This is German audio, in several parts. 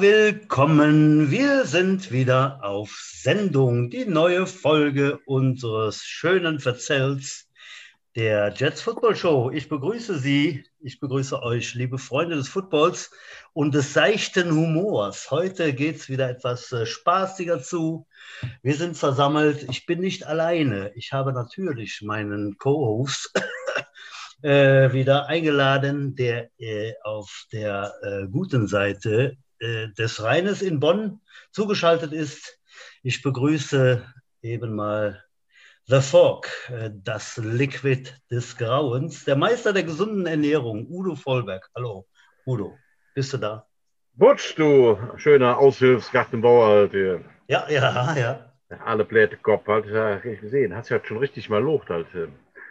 Willkommen. Wir sind wieder auf Sendung. Die neue Folge unseres schönen Verzells der Jets Football Show. Ich begrüße Sie, ich begrüße euch, liebe Freunde des Footballs und des seichten Humors. Heute geht es wieder etwas äh, spaßiger zu. Wir sind versammelt. Ich bin nicht alleine. Ich habe natürlich meinen Co-Host äh, wieder eingeladen, der äh, auf der äh, guten Seite des Rheines in Bonn zugeschaltet ist. Ich begrüße eben mal The Fog, äh, das Liquid des Grauens, der Meister der gesunden Ernährung, Udo Vollberg. Hallo, Udo, bist du da? Butsch, du schöner Aushilfsgartenbauer halt hier. Ja, ja, ja. Alle Pläte Kopf, halt, ja, gesehen. Hast du ja schon richtig mal locht halt.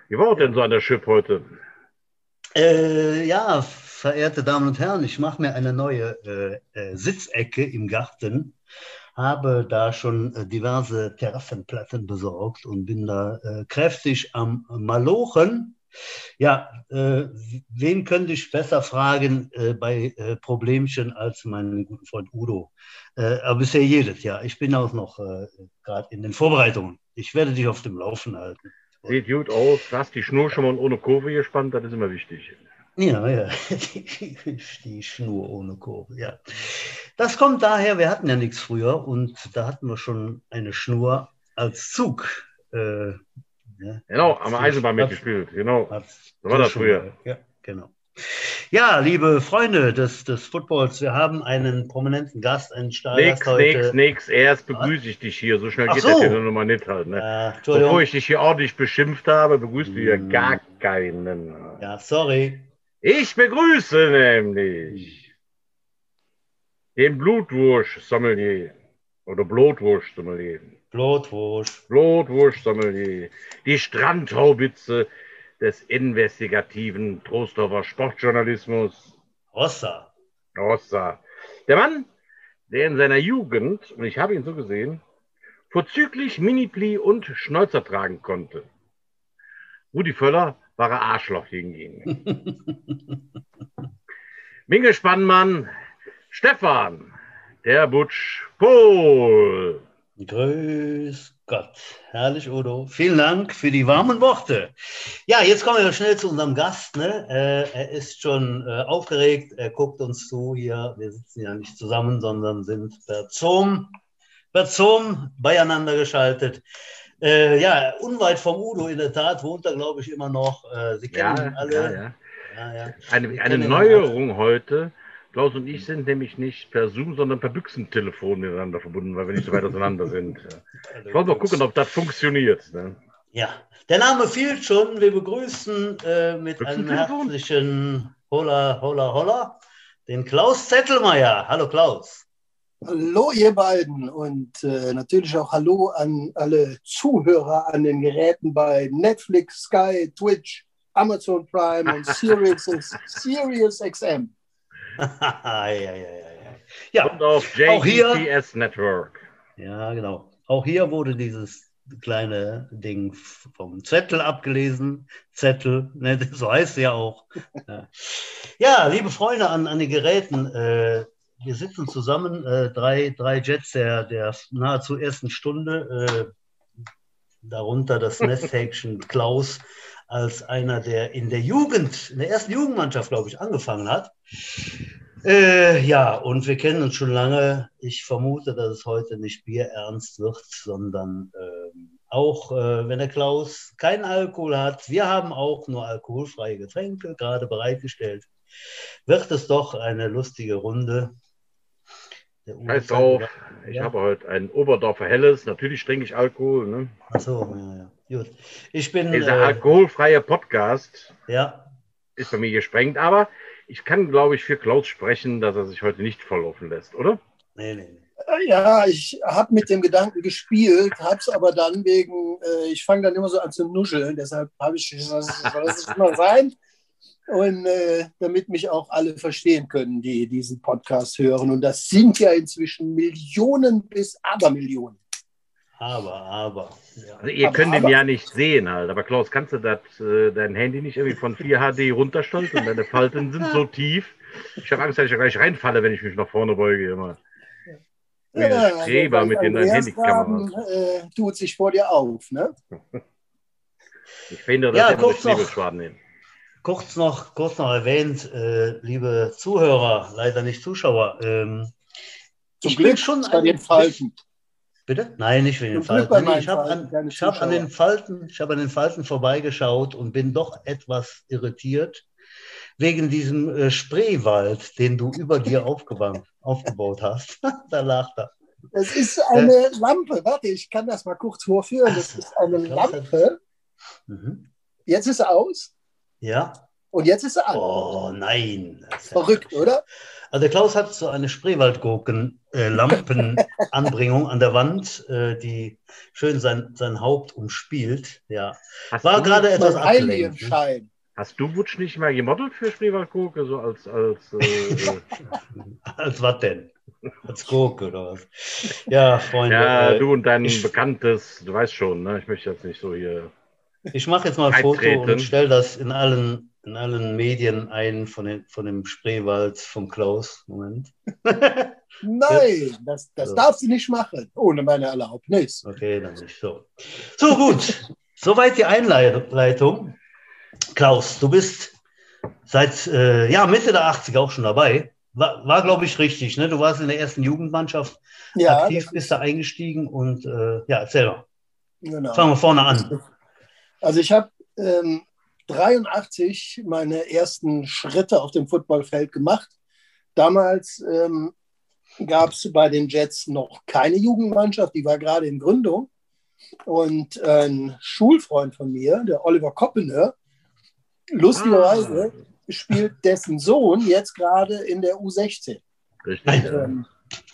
Wie war denn so an der Schiff heute? Äh, ja, verehrte Damen und Herren, ich mache mir eine neue äh, äh, Sitzecke im Garten, habe da schon äh, diverse Terrassenplatten besorgt und bin da äh, kräftig am Malochen. Ja, äh, wen könnte ich besser fragen bei Problemchen als meinen guten Freund Udo? aber bisher jedes Jahr. Ich bin auch noch gerade in den Vorbereitungen. Ich werde dich auf dem Laufen halten. Sieht gut aus. Du hast die Schnur schon mal ohne Kurve gespannt, das ist immer wichtig. Ja, ja, die, die, Schnur ohne Kurve, ja. Das kommt daher, wir hatten ja nichts früher und da hatten wir schon eine Schnur als Zug. Äh, ja, genau, am Eisenbahn mitgespielt, genau. So war das früher. Ja, genau. Ja, liebe Freunde des, des Footballs, wir haben einen prominenten Gast, einen Stargast heute. Nix, nix, erst begrüße ich dich hier. So schnell geht so. das hier nur mal nicht halt. Ne? Ja, Bevor ich dich hier ordentlich beschimpft habe, begrüßt du hier hm. gar keinen. Ja, sorry. Ich begrüße nämlich den Blutwurst-Sommelier oder Blutwurst-Sommelier. Blutwurst. Blutwurst-Sommelier. Die Strandhaubitze des investigativen Trostorfer Sportjournalismus. Rossa. Rossa. Der Mann, der in seiner Jugend, und ich habe ihn so gesehen, vorzüglich Minipli und Schnäuzer tragen konnte. Rudi Völler war er Arschloch hingegen. Minge Spannmann, Stefan, der Butsch Pohl. Grüß Gott. Herrlich, Udo. Vielen Dank für die warmen Worte. Ja, jetzt kommen wir schnell zu unserem Gast. Ne? Äh, er ist schon äh, aufgeregt. Er guckt uns zu hier. Wir sitzen ja nicht zusammen, sondern sind per Zoom, per Zoom beieinander geschaltet. Äh, ja, unweit vom Udo in der Tat wohnt er, glaube ich, immer noch. Äh, Sie kennen ja, ihn alle. Ja, ja. Eine, eine Neuerung heute Klaus und ich sind nämlich nicht per Zoom, sondern per Büchsentelefon miteinander verbunden, weil wir nicht so weit auseinander sind. Ich wollte mal gucken, ob das funktioniert. Ne? Ja, der Name fehlt schon. Wir begrüßen äh, mit einem herzlichen Holla, Holla, Holla den Klaus Zettelmeier. Hallo Klaus. Hallo ihr beiden und äh, natürlich auch Hallo an alle Zuhörer an den Geräten bei Netflix, Sky, Twitch, Amazon Prime und Sirius, Sirius XM ja, ja, ja, ja. Und auf JTS Network. Ja, genau. Auch hier wurde dieses kleine Ding vom Zettel abgelesen. Zettel, ne, so heißt es ja auch. ja, liebe Freunde an, an den Geräten, äh, wir sitzen zusammen, äh, drei, drei Jets der, der nahezu ersten Stunde, äh, darunter das Nesthäkchen Klaus als einer, der in der Jugend, in der ersten Jugendmannschaft, glaube ich, angefangen hat. Äh, ja, und wir kennen uns schon lange. Ich vermute, dass es heute nicht bierernst wird, sondern äh, auch, äh, wenn der Klaus keinen Alkohol hat, wir haben auch nur alkoholfreie Getränke gerade bereitgestellt, wird es doch eine lustige Runde. Scheiß drauf, ich ja. habe heute ein Oberdorfer Helles, natürlich trinke ich Alkohol. Ne? Achso, ja, ja. Gut. Ich bin. Dieser äh, alkoholfreie Podcast ja. ist bei mir gesprengt, aber ich kann, glaube ich, für Klaus sprechen, dass er sich heute nicht volllaufen lässt, oder? Nee, nee, nee. Ja, ich habe mit dem Gedanken gespielt, habe es aber dann wegen, äh, ich fange dann immer so an zu nuscheln, deshalb habe ich, soll das immer sein? Und äh, damit mich auch alle verstehen können, die diesen Podcast hören. Und das sind ja inzwischen Millionen bis Abermillionen. Aber, aber. Ja. Also ihr aber, könnt aber. ihn ja nicht sehen halt. Aber Klaus, kannst du das, äh, dein Handy nicht irgendwie von 4 HD runterstellen und deine Falten sind so tief, Ich habe Angst, dass ich da gleich reinfalle, wenn ich mich nach vorne beuge. Immer. Wie Ja, ein Streber also mit den Andreas Handykameras. Graben, äh, tut sich vor dir auf. Ne? Ich finde, das Ja, kurz noch. Hin. Kurz noch, kurz noch erwähnt, äh, liebe Zuhörer, leider nicht Zuschauer. Ähm, Zum ich Glück bin schon bei den Falten. Bitte? Nein, nicht wegen den Falten. Nee, ich habe an, ich hab an den Falten, ich habe an den Falten vorbeigeschaut und bin doch etwas irritiert wegen diesem äh, Spreewald, den du über dir aufgebaut, hast. da lag er. Es ist eine Lampe. Warte, ich kann das mal kurz vorführen. Das ist eine Lampe. Mhm. Jetzt ist aus Ja. und jetzt ist sie an. Oh nein. Ja- Verrückt, oder? Also der Klaus hat so eine Spreewaldgurken-Lampenanbringung an der Wand, äh, die schön sein, sein Haupt umspielt. Ja. Hast War gerade etwas abgelenkt. Ne? Hast du Wutsch nicht mal gemodelt für Spreewaldgurke, so als, als äh, äh, Als was denn? Als Gurke oder was? Ja, Freunde. ja, äh, du und dein ich- bekanntes, du weißt schon, ne? Ich möchte jetzt nicht so hier. Ich mache jetzt mal ein Foto Eintreten. und stelle das in allen, in allen Medien ein von, den, von dem Spreewald vom Klaus. Moment. Nein, das, das So. darfst du nicht machen, ohne meine Erlaubnis. Okay, dann nicht so. So, gut. Soweit die Einleitung. Klaus, du bist seit äh, ja, Mitte der 80er auch schon dabei. War, war glaube ich, richtig. Ne? Du warst in der ersten Jugendmannschaft Ja, aktiv, bist da eingestiegen und äh, ja, erzähl mal. genau. Fangen wir vorne an. Also ich habe ähm, 83 meine ersten Schritte auf dem Footballfeld gemacht. Damals ähm, gab es bei den Jets noch keine Jugendmannschaft, die war gerade in Gründung. Und ein Schulfreund von mir, der Oliver Koppener, lustigerweise spielt dessen Sohn jetzt gerade in der U16. Richtig. Ähm,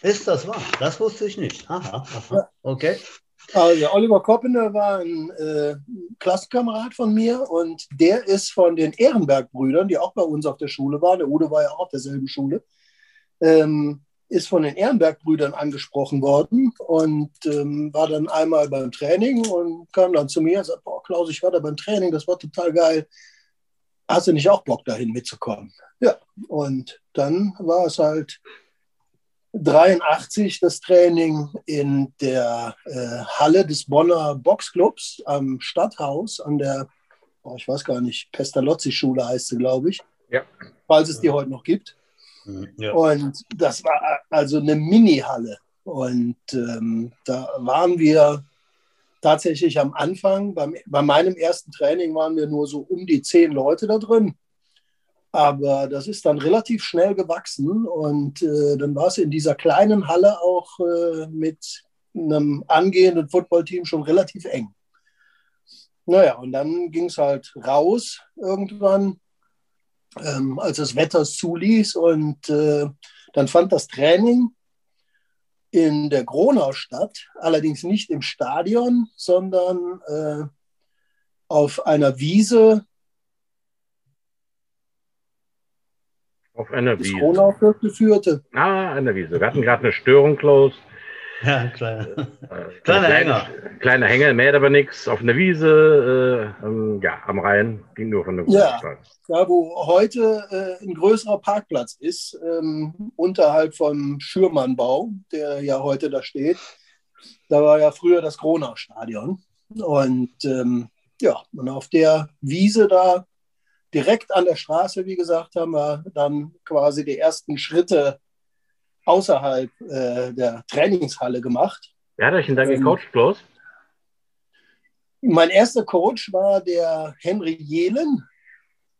Ist das wahr? Das wusste ich nicht. Aha, aha. Okay. Also Oliver Koppener war ein äh, Klassenkamerad von mir und der ist von den Ehrenberg-Brüdern, die auch bei uns auf der Schule waren, der Udo war ja auch auf derselben Schule, ähm, ist von den Ehrenberg-Brüdern angesprochen worden und ähm, war dann einmal beim Training und kam dann zu mir und sagte, boah Klaus, ich war da beim Training, das war total geil. Hast du nicht auch Bock dahin mitzukommen? Ja, und dann war es halt 83 das Training in der äh, Halle des Bonner Boxclubs am Stadthaus an der, oh, ich weiß gar nicht, Pestalozzi-Schule heißt sie, glaube ich. Ja. Falls es die heute noch gibt. Mhm, Ja. Und das war also eine Mini-Halle. Und ähm, da waren wir tatsächlich am Anfang, beim, bei meinem ersten Training waren wir nur so um die zehn Leute da drin. Aber das ist dann relativ schnell gewachsen und äh, dann war es in dieser kleinen Halle auch äh, mit einem angehenden Footballteam schon relativ eng. Naja, und dann ging es halt raus irgendwann, ähm, als das Wetter es zuließ. Und äh, dann fand das Training in der Gronau statt, allerdings nicht im Stadion, sondern äh, auf einer Wiese Auf einer Wiese. Gronau-Viertel führte. Ah, an der Wiese. Wir hatten gerade eine Störung, Klaus. Ja. Äh, Kleiner eine Hänger. kleine- Kleiner Hänger, mehr aber nichts. Auf einer Wiese, äh, ähm, ja, am Rhein, ging nur von der Ja. Da wo heute äh, ein größerer Parkplatz ist, ähm, unterhalb vom Schürmannbau, der ja heute da steht. Da war ja früher das Gronau-Stadion. Und ähm, ja, und auf der Wiese da, direkt an der Straße, wie gesagt, haben wir dann quasi die ersten Schritte außerhalb äh, der Trainingshalle gemacht. Wer hat euch denn da Ähm, gecoacht, Klaus? Mein erster Coach war der Henry Jelen.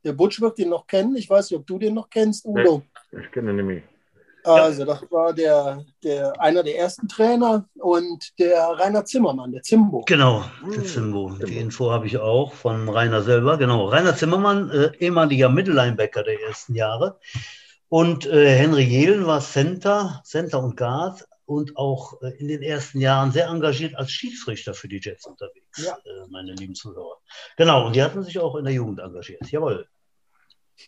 Der Butch wird den noch kennen. Ich weiß nicht, ob du den noch kennst, Udo. Ich kenne ihn nämlich. Also, das war der, der, einer der ersten Trainer und der Rainer Zimmermann, der Zimbo. Genau, Hm, der Zimbo. Die Zimbo. Info habe ich auch von Rainer selber. Genau, Rainer Zimmermann, äh, ehemaliger Mittellinebacker der ersten Jahre. Und äh, Henry Jelen war Center, Center und Guard und auch äh, in den ersten Jahren sehr engagiert als Schiedsrichter für die Jets unterwegs, Ja. äh, meine lieben Zuhörer. Genau, und die hatten sich auch in der Jugend engagiert. Jawohl. Ja,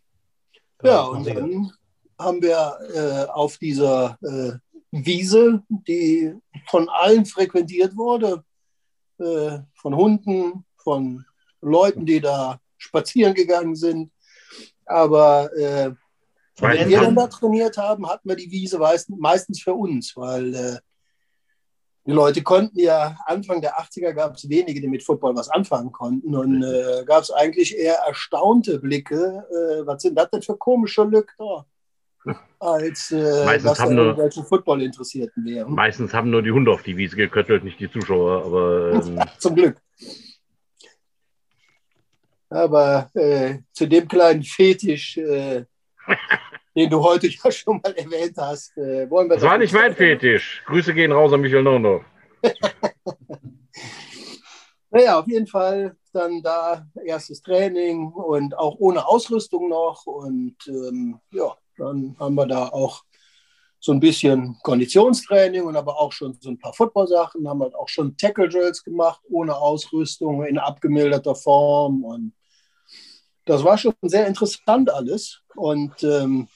Genau, und dann haben wir äh, auf dieser äh, Wiese, die von allen frequentiert wurde, äh, von Hunden, von Leuten, die da spazieren gegangen sind. Aber äh, Wenn wir dann da trainiert haben, hatten wir die Wiese meist- meistens für uns, weil äh, die Leute konnten ja, Anfang der 80er gab es wenige, die mit Football was anfangen konnten. Und äh, gab es eigentlich eher erstaunte Blicke, äh, was sind das denn für komische Lück da, als äh, Meistens haben nur- irgendwelche Football-Interessierten wären. meistens haben nur die Hunde auf die Wiese geköttelt, nicht die Zuschauer. Aber ähm, Zum Glück. Aber äh, zu dem kleinen Fetisch, äh, den du heute ja schon mal erwähnt hast, äh, wollen wir das war nicht mein Fetisch. Grüße gehen raus an Michael Nono. Naja, auf jeden Fall dann da erstes Training und auch ohne Ausrüstung noch. Und ähm, ja, dann haben wir da auch so ein bisschen Konditionstraining und aber auch schon so ein paar Football-Sachen. Haben halt auch schon Tackle-Drills gemacht, ohne Ausrüstung, in abgemilderter Form. Und das war schon sehr interessant alles. Und ähm,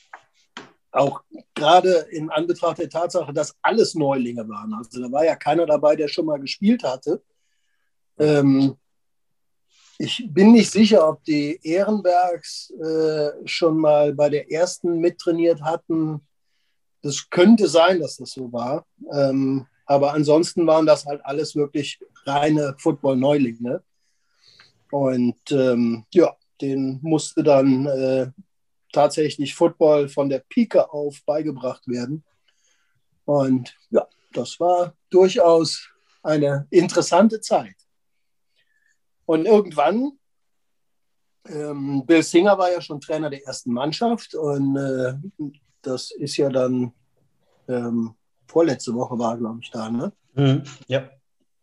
auch gerade in Anbetracht der Tatsache, dass alles Neulinge waren. Also da war ja keiner dabei, der schon mal gespielt hatte. Ähm, ich bin nicht sicher, ob die Ehrenbergs äh, schon mal bei der ersten mittrainiert hatten. Das könnte sein, dass das so war. Ähm, aber ansonsten waren das halt alles wirklich reine Football-Neulinge. Und ähm, ja, den musste dann äh, tatsächlich Football von der Pike auf beigebracht werden. Und ja, das war durchaus eine interessante Zeit. Und irgendwann, ähm, Bill Singer war ja schon Trainer der ersten Mannschaft und äh, das ist ja dann ähm, vorletzte Woche war, glaube ich, da, ne? Mhm. Ja.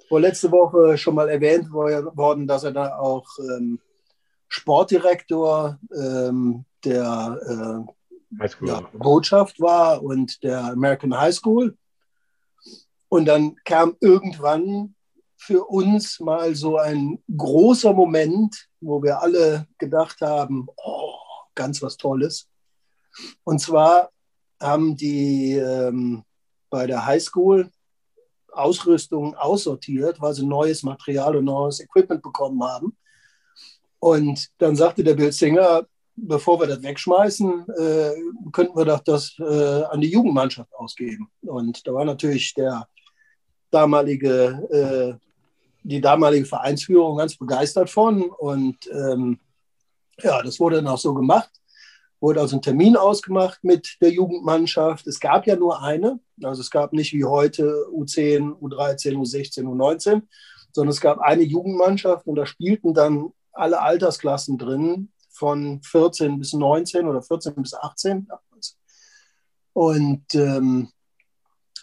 Vorletzte Woche schon mal erwähnt wo- worden, dass er da auch ähm, Sportdirektor ähm, der äh, Highschool. ja, Botschaft war und der American High School. Und dann kam irgendwann für uns mal so ein großer Moment, wo wir alle gedacht haben, oh, ganz was Tolles. Und zwar haben die ähm, bei der High School Ausrüstung aussortiert, weil sie neues Material und neues Equipment bekommen haben. Und dann sagte der Bill Singer, bevor wir das wegschmeißen, äh, könnten wir doch das äh, an die Jugendmannschaft ausgeben. Und da war natürlich der damalige, äh, die damalige Vereinsführung ganz begeistert von. Und ähm, ja, das wurde dann auch so gemacht. Wurde also ein Termin ausgemacht mit der Jugendmannschaft. Es gab ja nur eine. Also es gab nicht wie heute U10, U13, U16, U19, sondern es gab eine Jugendmannschaft und da spielten dann alle Altersklassen drin, von 14 bis 19 oder 14 bis 18 damals. Und ähm,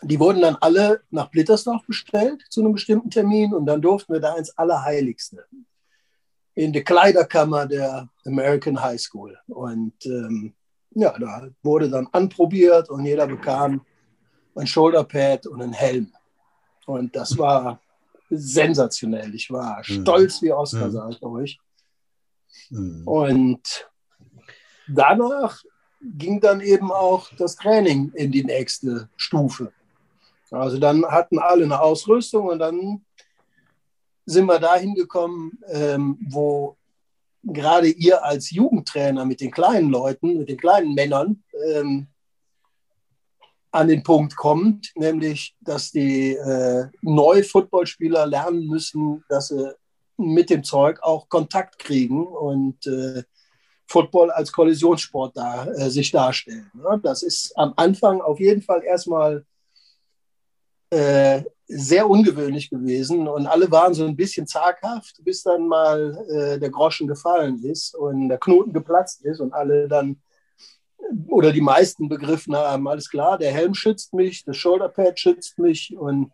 die wurden dann alle nach Blittersdorf bestellt zu einem bestimmten Termin und dann durften wir da ins Allerheiligste, in die Kleiderkammer der American High School. Und ähm, ja, da wurde dann anprobiert und jeder bekam ein Shoulderpad und einen Helm. Und das war sensationell. Ich war Mhm. stolz wie Oscar, Mhm. sage ich euch. Mhm. Und danach ging dann eben auch das Training in die nächste Stufe. Also dann hatten alle eine Ausrüstung und dann sind wir dahin gekommen, ähm, wo gerade ihr als Jugendtrainer mit den kleinen Leuten, mit den kleinen Männern ähm, an den Punkt kommt, nämlich, dass die äh, Neu-Footballspieler lernen müssen, dass sie mit dem Zeug auch Kontakt kriegen und äh, Football als Kollisionssport da, äh, sich darstellen. Ne? Das ist am Anfang auf jeden Fall erstmal äh, sehr ungewöhnlich gewesen und alle waren so ein bisschen zaghaft, bis dann mal äh, der Groschen gefallen ist und der Knoten geplatzt ist und alle dann oder die meisten begriffen haben, alles klar, der Helm schützt mich, das Shoulderpad schützt mich und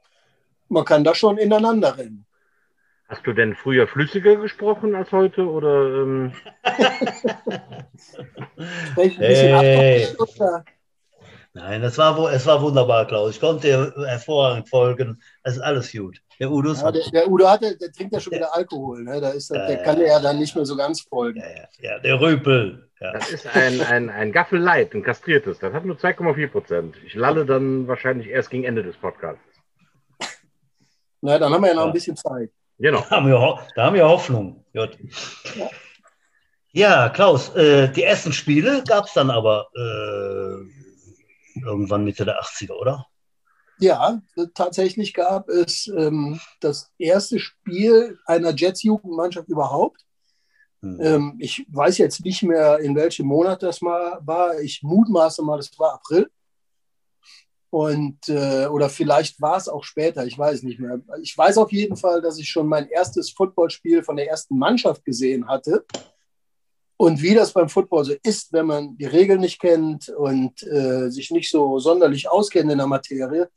man kann da schon ineinander rennen. Hast du denn früher flüssiger gesprochen als heute? Oder ähm, Spreche ich ein bisschen Hey. Nein, es war, es war wunderbar, Klaus. Ich konnte dir hervorragend folgen. Es ist alles gut. Der Udus Ja, hat. der, der Udo hatte, der trinkt ja schon wieder Alkohol. Ne? Da ist, das- der kann ja dann nicht mehr so ganz folgen. Ja, ja, ja, der Rüpel. Ja. das ist ein, ein, ein Gaffel Light, ein kastriertes. Das hat nur 2,4 Prozent. Ich lalle dann wahrscheinlich erst gegen Ende des Podcasts. Na, dann haben wir ja noch Ja. ein bisschen Zeit. Genau. Da haben wir, da haben wir Hoffnung. Gut. Ja, Klaus, äh, die ersten Spiele gab es dann aber äh, irgendwann Mitte der 80er, oder? Ja, tatsächlich gab es ähm, das erste Spiel einer Jets-Jugendmannschaft überhaupt. Hm. Ähm, ich weiß jetzt nicht mehr, in welchem Monat das mal war. Ich mutmaße mal, das war April. Und, äh, oder vielleicht war es auch später, ich weiß nicht mehr. Ich weiß auf jeden Fall, dass ich schon mein erstes Footballspiel von der ersten Mannschaft gesehen hatte. Und wie das beim Football so ist, wenn man die Regeln nicht kennt und äh, sich nicht so sonderlich auskennt in der Materie,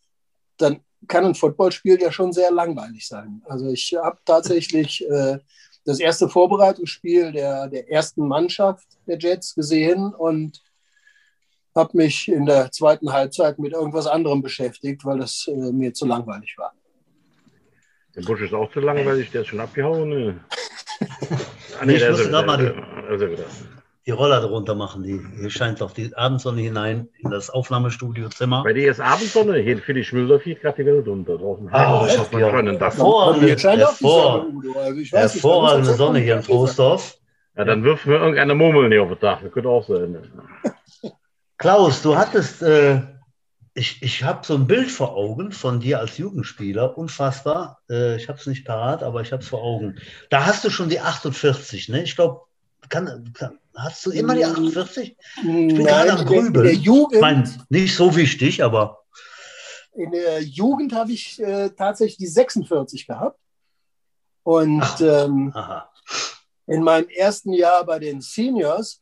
dann kann ein Footballspiel ja schon sehr langweilig sein. Also ich habe tatsächlich äh, das erste Vorbereitungsspiel der, der ersten Mannschaft der Jets gesehen und habe mich in der zweiten Halbzeit mit irgendwas anderem beschäftigt, weil das äh, mir zu langweilig war. Der Busch ist auch zu langweilig, der ist schon abgehauen. Ne? ah, nee, ich muss da mal die, die Roller drunter machen. Die, hier scheint doch die Abendsonne hinein in das Aufnahmestudiozimmer. Bei dir ist Abendsonne, hier für die Schmülder fliegt gerade die Welt unter. Draußen oh, ich ja hervorragende, hervorragende, also hervorragende Sonne hier in Troisdorf. Ja, dann wirft mir irgendeine Murmel nicht auf den Dach. Das könnte auch sein. Klaus, du hattest, äh, ich, ich habe so ein Bild vor Augen von dir als Jugendspieler, unfassbar. Äh, ich habe es nicht parat, aber ich habe es vor Augen. Da hast du schon die 48, ne? Ich glaube, kann, kann, hast du immer die 48? Ich bin gerade am Grübeln. In der Jugend, ich mein, nicht so wichtig, aber. In der Jugend habe ich äh, tatsächlich die 46 gehabt. Und Ach, ähm, in meinem ersten Jahr bei den Seniors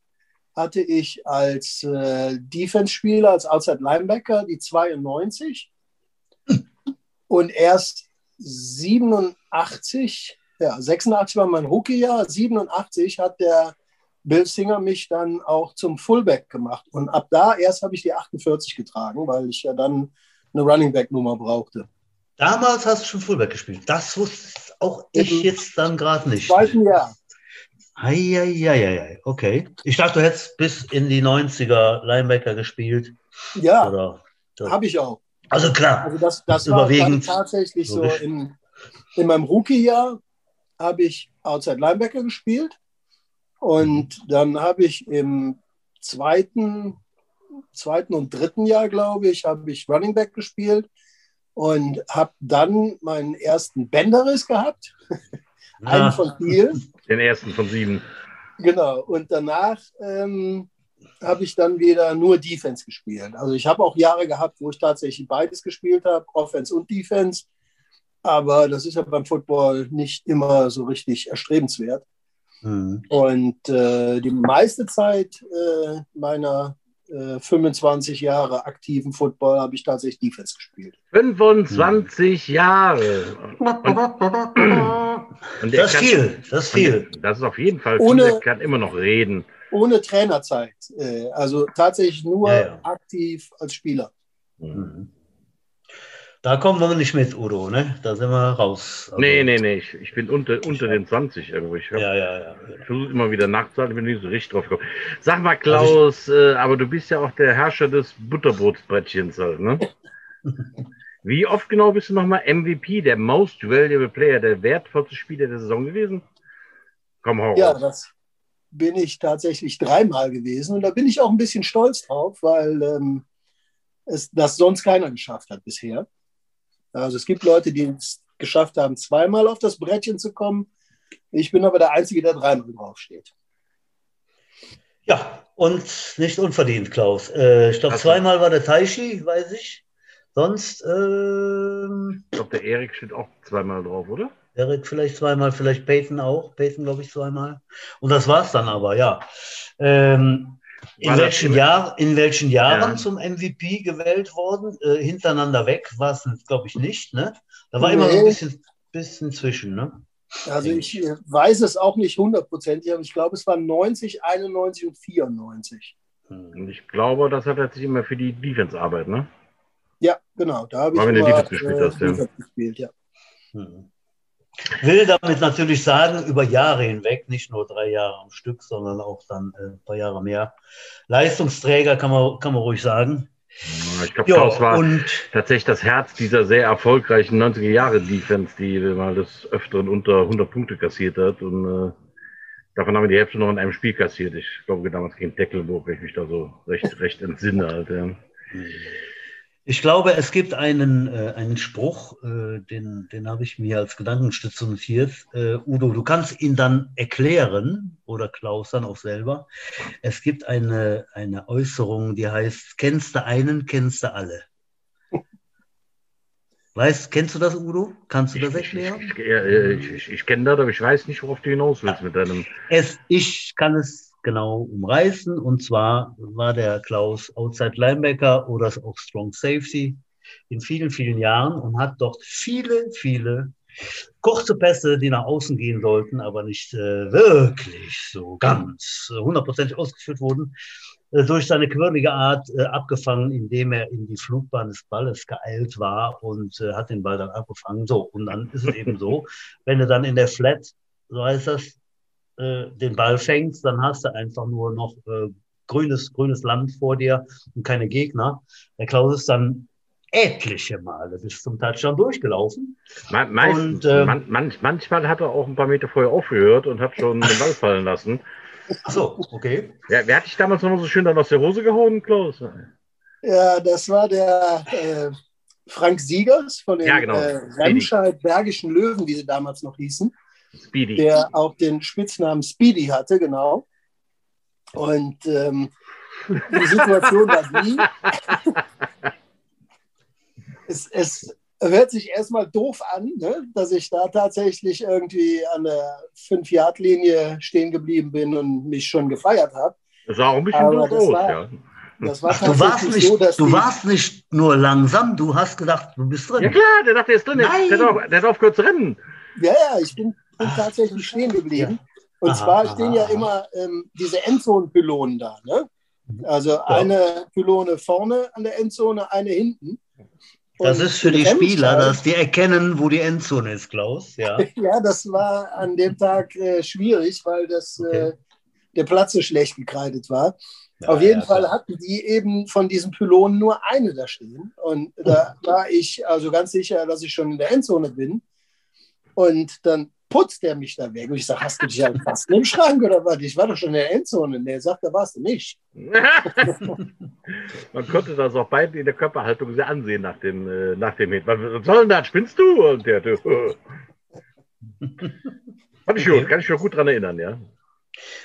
hatte ich als äh, Defense-Spieler, als Outside Linebacker die 92 und erst 87, ja, 86 war mein Rookie-Jahr, 87 hat der Bill Singer mich dann auch zum Fullback gemacht. Und ab da erst habe ich die 48 getragen, weil ich ja dann eine Running Back-Nummer brauchte. Damals hast du schon Fullback gespielt. Das wusste auch ich Im jetzt dann gerade nicht. Zweiten Jahr. Eieieiei, okay. Ich dachte, du hättest bis in die 90er Linebacker gespielt. Ja, habe ich auch. Also klar. Also das, das überwiegend war tatsächlich so. In, in meinem Rookie-Jahr habe ich Outside Linebacker gespielt. Und mhm. dann habe ich im zweiten, zweiten und dritten Jahr, glaube ich, habe ich Running Back gespielt und habe dann meinen ersten Bänderriss gehabt. Einen ah. von vielen. Den ersten von sieben. Genau. Und danach ähm, habe ich dann wieder nur Defense gespielt. Also ich habe auch Jahre gehabt, wo ich tatsächlich beides gespielt habe, Offense und Defense. Aber das ist ja beim Football nicht immer so richtig erstrebenswert. Mhm. Und äh, die meiste Zeit äh, meiner 25 äh, Jahre aktiven Football habe ich tatsächlich Defense gespielt. 25 hm. Jahre. Und das ist viel, das ist viel. Das ist auf jeden Fall viel, ohne, der kann immer noch reden. Ohne Trainerzeit. Äh, also tatsächlich nur ja, ja. aktiv als Spieler. Mhm. Da kommen wir nicht mit, Udo, ne? Da sind wir raus. Also, nee, nee, nee, ich, ich bin unter, unter den 20 irgendwo. Ich, hab, ja, ja, ja. ich versuche immer wieder nachzuhalten, bin nicht so richtig drauf gekommen. Sag mal, Klaus, also ich, äh, aber du bist ja auch der Herrscher des Butterbrotsbrettchens halt, ne? Wie oft genau bist du nochmal MVP, der Most Valuable Player, der wertvollste Spieler der Saison gewesen? Komm, hau Ja, das bin ich tatsächlich dreimal gewesen und da bin ich auch ein bisschen stolz drauf, weil ähm, es das sonst keiner geschafft hat bisher. Also es gibt Leute, die es geschafft haben, zweimal auf das Brettchen zu kommen. Ich bin aber der Einzige, der dreimal draufsteht. Ja, und nicht unverdient, Klaus. Äh, ich glaube, zweimal war der Taishi, weiß ich. Sonst. Ähm, ich glaube, der Erik steht auch zweimal drauf, oder? Erik vielleicht zweimal, vielleicht Peyton auch. Peyton, glaube ich, zweimal. Und das war es dann aber, ja. Ähm, in welchen, Jahr, in welchen Jahren ja. zum MVP gewählt worden? Äh, hintereinander weg war es, glaube ich, nicht. Ne? Da war nee. immer so ein bisschen, bisschen zwischen. Ne? Also ich äh, weiß es auch nicht hundertprozentig, aber ich glaube, es waren 90, 91 und 94. Hm. Und ich glaube, das hat er sich immer für die Defense arbeit, ne? Ja, genau. Da habe ich immer, Defense gespielt, äh, hast, ja. gespielt, ja. Hm. Will damit natürlich sagen, über Jahre hinweg, nicht nur drei Jahre am Stück, sondern auch dann äh, ein paar Jahre mehr. Leistungsträger kann man, kann man ruhig sagen. Ich glaube, das war tatsächlich das Herz dieser sehr erfolgreichen 90er Jahre Defense, die mal des Öfteren unter 100 Punkte kassiert hat. Und äh, Davon haben wir die Hälfte noch in einem Spiel kassiert. Ich glaube damals gegen Tecklenburg, wenn ich mich da so recht, recht entsinne. Halt, ja. Ich glaube, es gibt einen, äh, einen Spruch, äh, den, den habe ich mir als Gedankenstütze notiert. Äh, Udo, du kannst ihn dann erklären oder Klaus dann auch selber. Es gibt eine, eine Äußerung, die heißt, kennst du einen, kennst du alle. Weißt, kennst du das, Udo? Kannst du das erklären? Ich, ich, ich, ich kenne das, aber ich weiß nicht, worauf du hinaus willst mit deinem. Es, ich kann es genau umreißen. Und zwar war der Klaus Outside Linebacker oder auch Strong Safety in vielen, vielen Jahren und hat dort viele, viele kurze Pässe, die nach außen gehen sollten, aber nicht äh, wirklich so ganz hundertprozentig ausgeführt wurden, äh, durch seine quirlige Art äh, abgefangen, indem er in die Flugbahn des Balles geeilt war und äh, hat den Ball dann abgefangen. So, und dann ist es eben so, wenn du dann in der Flat, so heißt das, äh, den Ball fängst, dann hast du einfach nur noch äh, grünes, grünes Land vor dir und keine Gegner. Der Klaus ist dann etliche Male bis zum Touchdown durchgelaufen. Man, meist, und, äh, man, man, manchmal hat er auch ein paar Meter vorher aufgehört und hat schon den Ball fallen lassen. Ach so, okay. Wer, wer hat dich damals noch so schön dann aus der Hose gehauen, Klaus? Ja, das war der äh, Frank Siegers von den Ja, genau. äh, Remscheid Bergischen Löwen, wie sie damals noch hießen, Speedy. der auch den Spitznamen Speedy hatte, genau. Und ähm, die Situation war die, es, es hört sich erstmal doof an, ne? dass ich da tatsächlich irgendwie an der 5-Yard-Linie stehen geblieben bin und mich schon gefeiert habe. Das sah auch ein bisschen Aber doof das war- ja. Das war Du warst, nicht, so, dass du warst nicht nur langsam, du hast gedacht, du bist drin. Ja klar, der dachte, er ist drin. Nein. Der aufgehört zu rennen. Ja, ja, ich bin, bin tatsächlich stehen geblieben. Und Aha, zwar aha, stehen ja aha. immer ähm, diese Endzone-Pylonen da. Ne? Also eine Pylone vorne an der Endzone, eine hinten. Das ist für die Spieler, dass die erkennen, wo die Endzone ist, Klaus. Ja. Ja, das war an dem Tag äh, schwierig, weil das, Okay. äh, der Platz so schlecht gekreidet war. Ja, Auf jeden ja, Fall hatten die eben von diesen Pylonen nur eine da stehen. Und da war ich also ganz sicher, dass ich schon in der Endzone bin. Und dann putzt der mich da weg. Und ich sage, hast du dich ja fast im Schrank oder was? Ich war doch schon in der Endzone. Und er sagt, da warst du nicht. Man konnte das auch beiden in der Körperhaltung sehr ansehen nach dem, äh, nach dem Hit. Was soll denn das? Spinnst du? Und der, der äh. Fand ich gut, kann ich mich noch gut dran erinnern, ja.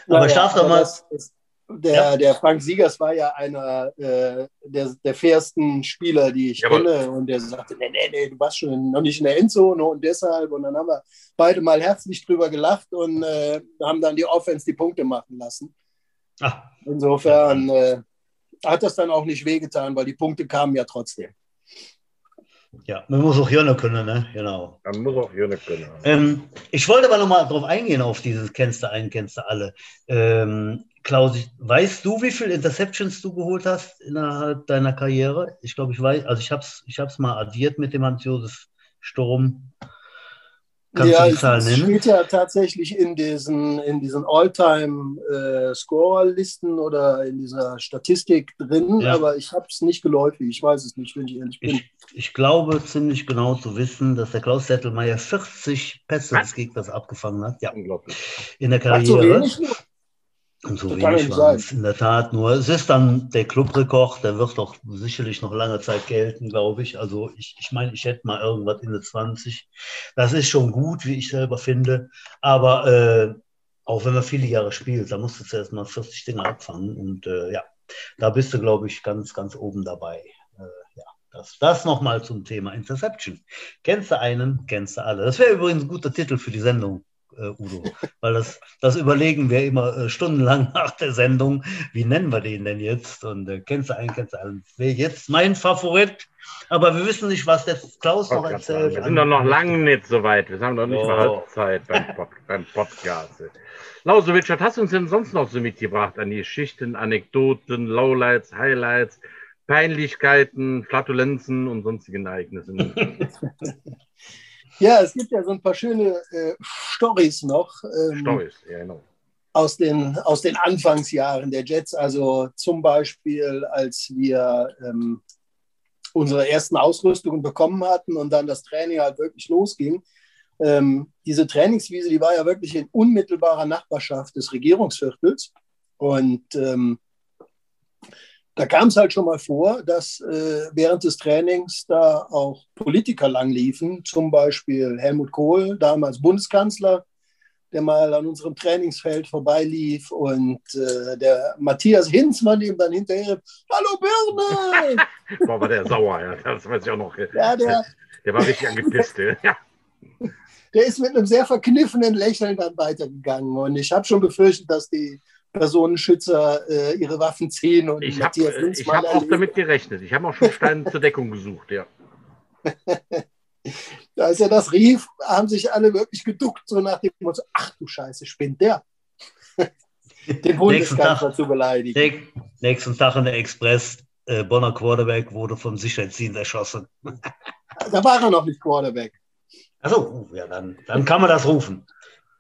Aber ich darf doch mal- das ist- Der, Ja. der Frank Siegers war ja einer äh, der, der fairsten Spieler, die ich Jawohl. kenne. Und der sagte, nee, nee, nee, du warst schon noch nicht in der Endzone und deshalb. Und dann haben wir beide mal herzlich drüber gelacht und äh, haben dann die Offense die Punkte machen lassen. Ah, Insofern äh, hat das dann auch nicht wehgetan, weil die Punkte kamen ja trotzdem. Ja, man muss auch hören können, ne? Genau. Man muss auch nicht können. Ähm, ich wollte aber nochmal drauf eingehen, auf dieses kennst du einen, kennst du alle. Ähm, Klaus, weißt du, wie viele Interceptions du geholt hast innerhalb deiner Karriere? Ich glaube, ich weiß, also ich habe es ich hab's mal addiert mit dem Hans-Josef Sturm. Kannst ja, du die es Zahl nennen? steht ja tatsächlich in diesen, in diesen All-Time-Scorer-Listen oder in dieser Statistik drin, Ja. aber ich habe es nicht geläufig. Ich weiß es nicht, wenn ich ehrlich bin. Ich, ich glaube ziemlich genau zu wissen, dass der Klaus Settelmeier 40 Pässe des Gegners abgefangen hat. Ja, Unglaublich. in der Ach, so Karriere. wenig nur? Und so kann wenig waren es in der Tat nur. Es ist dann der Clubrekord, der wird doch sicherlich noch lange Zeit gelten, glaube ich. Also ich, ich meine, ich hätte mal irgendwas in der 20. Das ist schon gut, wie ich selber finde. Aber äh, auch wenn man viele Jahre spielt, da musst du zuerst mal 40 Dinge abfangen. Und äh, ja, da bist du, glaube ich, ganz, ganz oben dabei. Äh, ja, das, das nochmal zum Thema Interception. Kennst du einen, kennst du alle. Das wäre übrigens ein guter Titel für die Sendung äh, Udo. Weil das, das überlegen wir immer äh, stundenlang nach der Sendung. Wie nennen wir den denn jetzt? Und äh, kennst du einen, kennst du einen? Wäre jetzt mein Favorit. Aber wir wissen nicht, was der Klaus noch Wir erzählt. sind doch noch lange nicht so weit. Wir haben doch nicht Oh. mal Halbzeit beim, Pod beim Podcast. Lausowitsch, was hast du uns denn sonst noch so mitgebracht an Geschichten, Anekdoten, Lowlights, Highlights, Peinlichkeiten, Flatulenzen und sonstigen Ereignissen? Ja, es gibt ja so ein paar schöne äh, Stories noch ähm, Storys, ja genau. aus, den, aus den Anfangsjahren der Jets. Also zum Beispiel, als wir ähm, unsere ersten Ausrüstungen bekommen hatten und dann das Training halt wirklich losging. Ähm, diese Trainingswiese, die war ja wirklich in unmittelbarer Nachbarschaft des Regierungsviertels. Und ähm, da kam es halt schon mal vor, dass äh, während des Trainings da auch Politiker langliefen, zum Beispiel Helmut Kohl, damals Bundeskanzler, der mal an unserem Trainingsfeld vorbeilief und äh, der Matthias Hinzmann ihm dann hinterher, Hallo Birne! Boah, war der sauer, ja, das weiß ich auch noch. Ja, der, Der war richtig angepisst, ja. der ist mit einem sehr verkniffenen Lächeln dann weitergegangen und ich habe schon befürchtet, dass die Personenschützer äh, ihre Waffen ziehen und Ich habe Matthias ich Hinzmann hab auch erleben. damit gerechnet. Ich habe auch schon Steine zur Deckung gesucht, ja. Als er das rief, haben sich alle wirklich geduckt, so nach dem Motto, ach du Scheiße, spinnt der. Den Bundeskanzler zu beleidigen. Näch- Nächsten Tag in der Express, äh, Bonner Quarterback wurde vom Sicherheitsdienst erschossen. Da war er noch nicht Quarterback. Achso, ja, dann, dann kann man das rufen.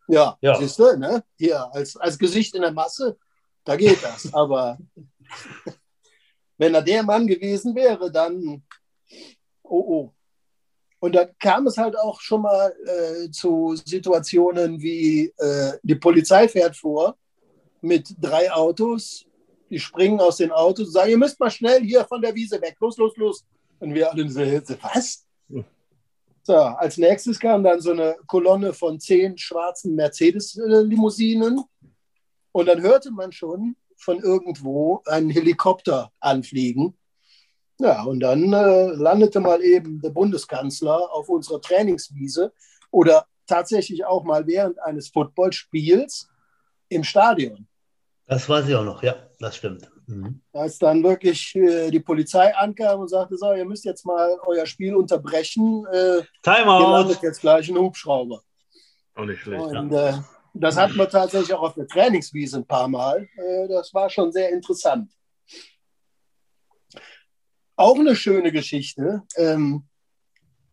Ja, Ja. siehst du, ne? Hier, als, als Gesicht in der Masse, da geht das. Aber wenn er der Mann gewesen wäre, dann, oh oh. Und da kam es halt auch schon mal äh, zu Situationen wie äh, die Polizei fährt vor mit drei Autos, die springen aus den Autos und sagen, ihr müsst mal schnell hier von der Wiese weg, los, los, los. Und wir alle so, was? So, als nächstes kam dann so eine Kolonne von zehn schwarzen Mercedes-Limousinen. Und dann hörte man schon von irgendwo einen Helikopter anfliegen. Ja, und dann äh, landete mal eben der Bundeskanzler auf unserer Trainingswiese oder tatsächlich auch mal während eines Footballspiels im Stadion. Das weiß ich auch noch, ja, das stimmt. Mhm. Als dann wirklich äh, die Polizei ankam und sagte, so, ihr müsst jetzt mal euer Spiel unterbrechen, äh, Timeout! landet jetzt gleich ein Hubschrauber. Auch nicht schlecht. Und äh, das hatten wir tatsächlich auch auf der Trainingswiese ein paar Mal. Äh, das war schon sehr interessant. Auch eine schöne Geschichte. Ähm,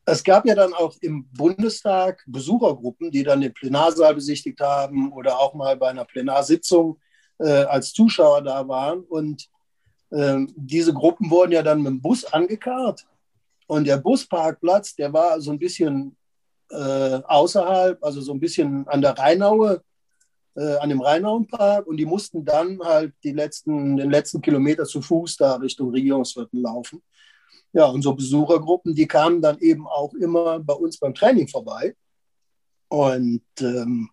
es gab ja dann auch im Bundestag Besuchergruppen, die dann den Plenarsaal besichtigt haben oder auch mal bei einer Plenarsitzung äh, als Zuschauer da waren. Und ähm, diese Gruppen wurden ja dann mit dem Bus angekarrt. Und der Busparkplatz, der war so ein bisschen äh, außerhalb, also so ein bisschen an der Rheinaue, äh, an dem Rheinauenpark. Und die mussten dann halt die letzten, den letzten Kilometer zu Fuß da Richtung Regierungsviertel laufen. Ja, und so Besuchergruppen, die kamen dann eben auch immer bei uns beim Training vorbei. Und ähm,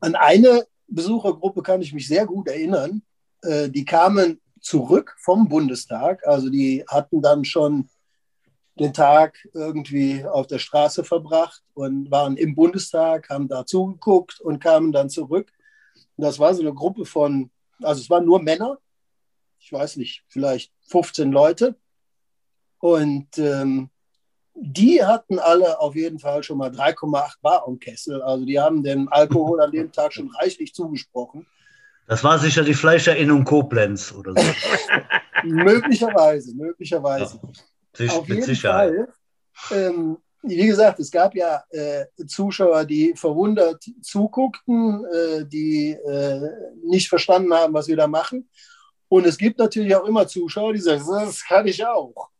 an eine Besuchergruppe kann ich mich sehr gut erinnern. Äh, die kamen zurück vom Bundestag. Also die hatten dann schon den Tag irgendwie auf der Straße verbracht und waren im Bundestag, haben da zugeguckt und kamen dann zurück. Und das war so eine Gruppe von, also es waren nur Männer, ich weiß nicht, vielleicht 15 Leute. Und ähm, die hatten alle auf jeden Fall schon mal 3,8 Bar am Kessel. Also die haben dem Alkohol an dem Tag schon reichlich zugesprochen. Das war sicher die Fleischerinnung Koblenz oder so. möglicherweise, möglicherweise. Sich, Auf mit jeden Sicherheit. Fall. Ähm, wie gesagt, es gab ja äh, Zuschauer, die verwundert zuguckten, äh, die äh, nicht verstanden haben, was wir da machen. Und es gibt natürlich auch immer Zuschauer, die sagen, das kann ich auch.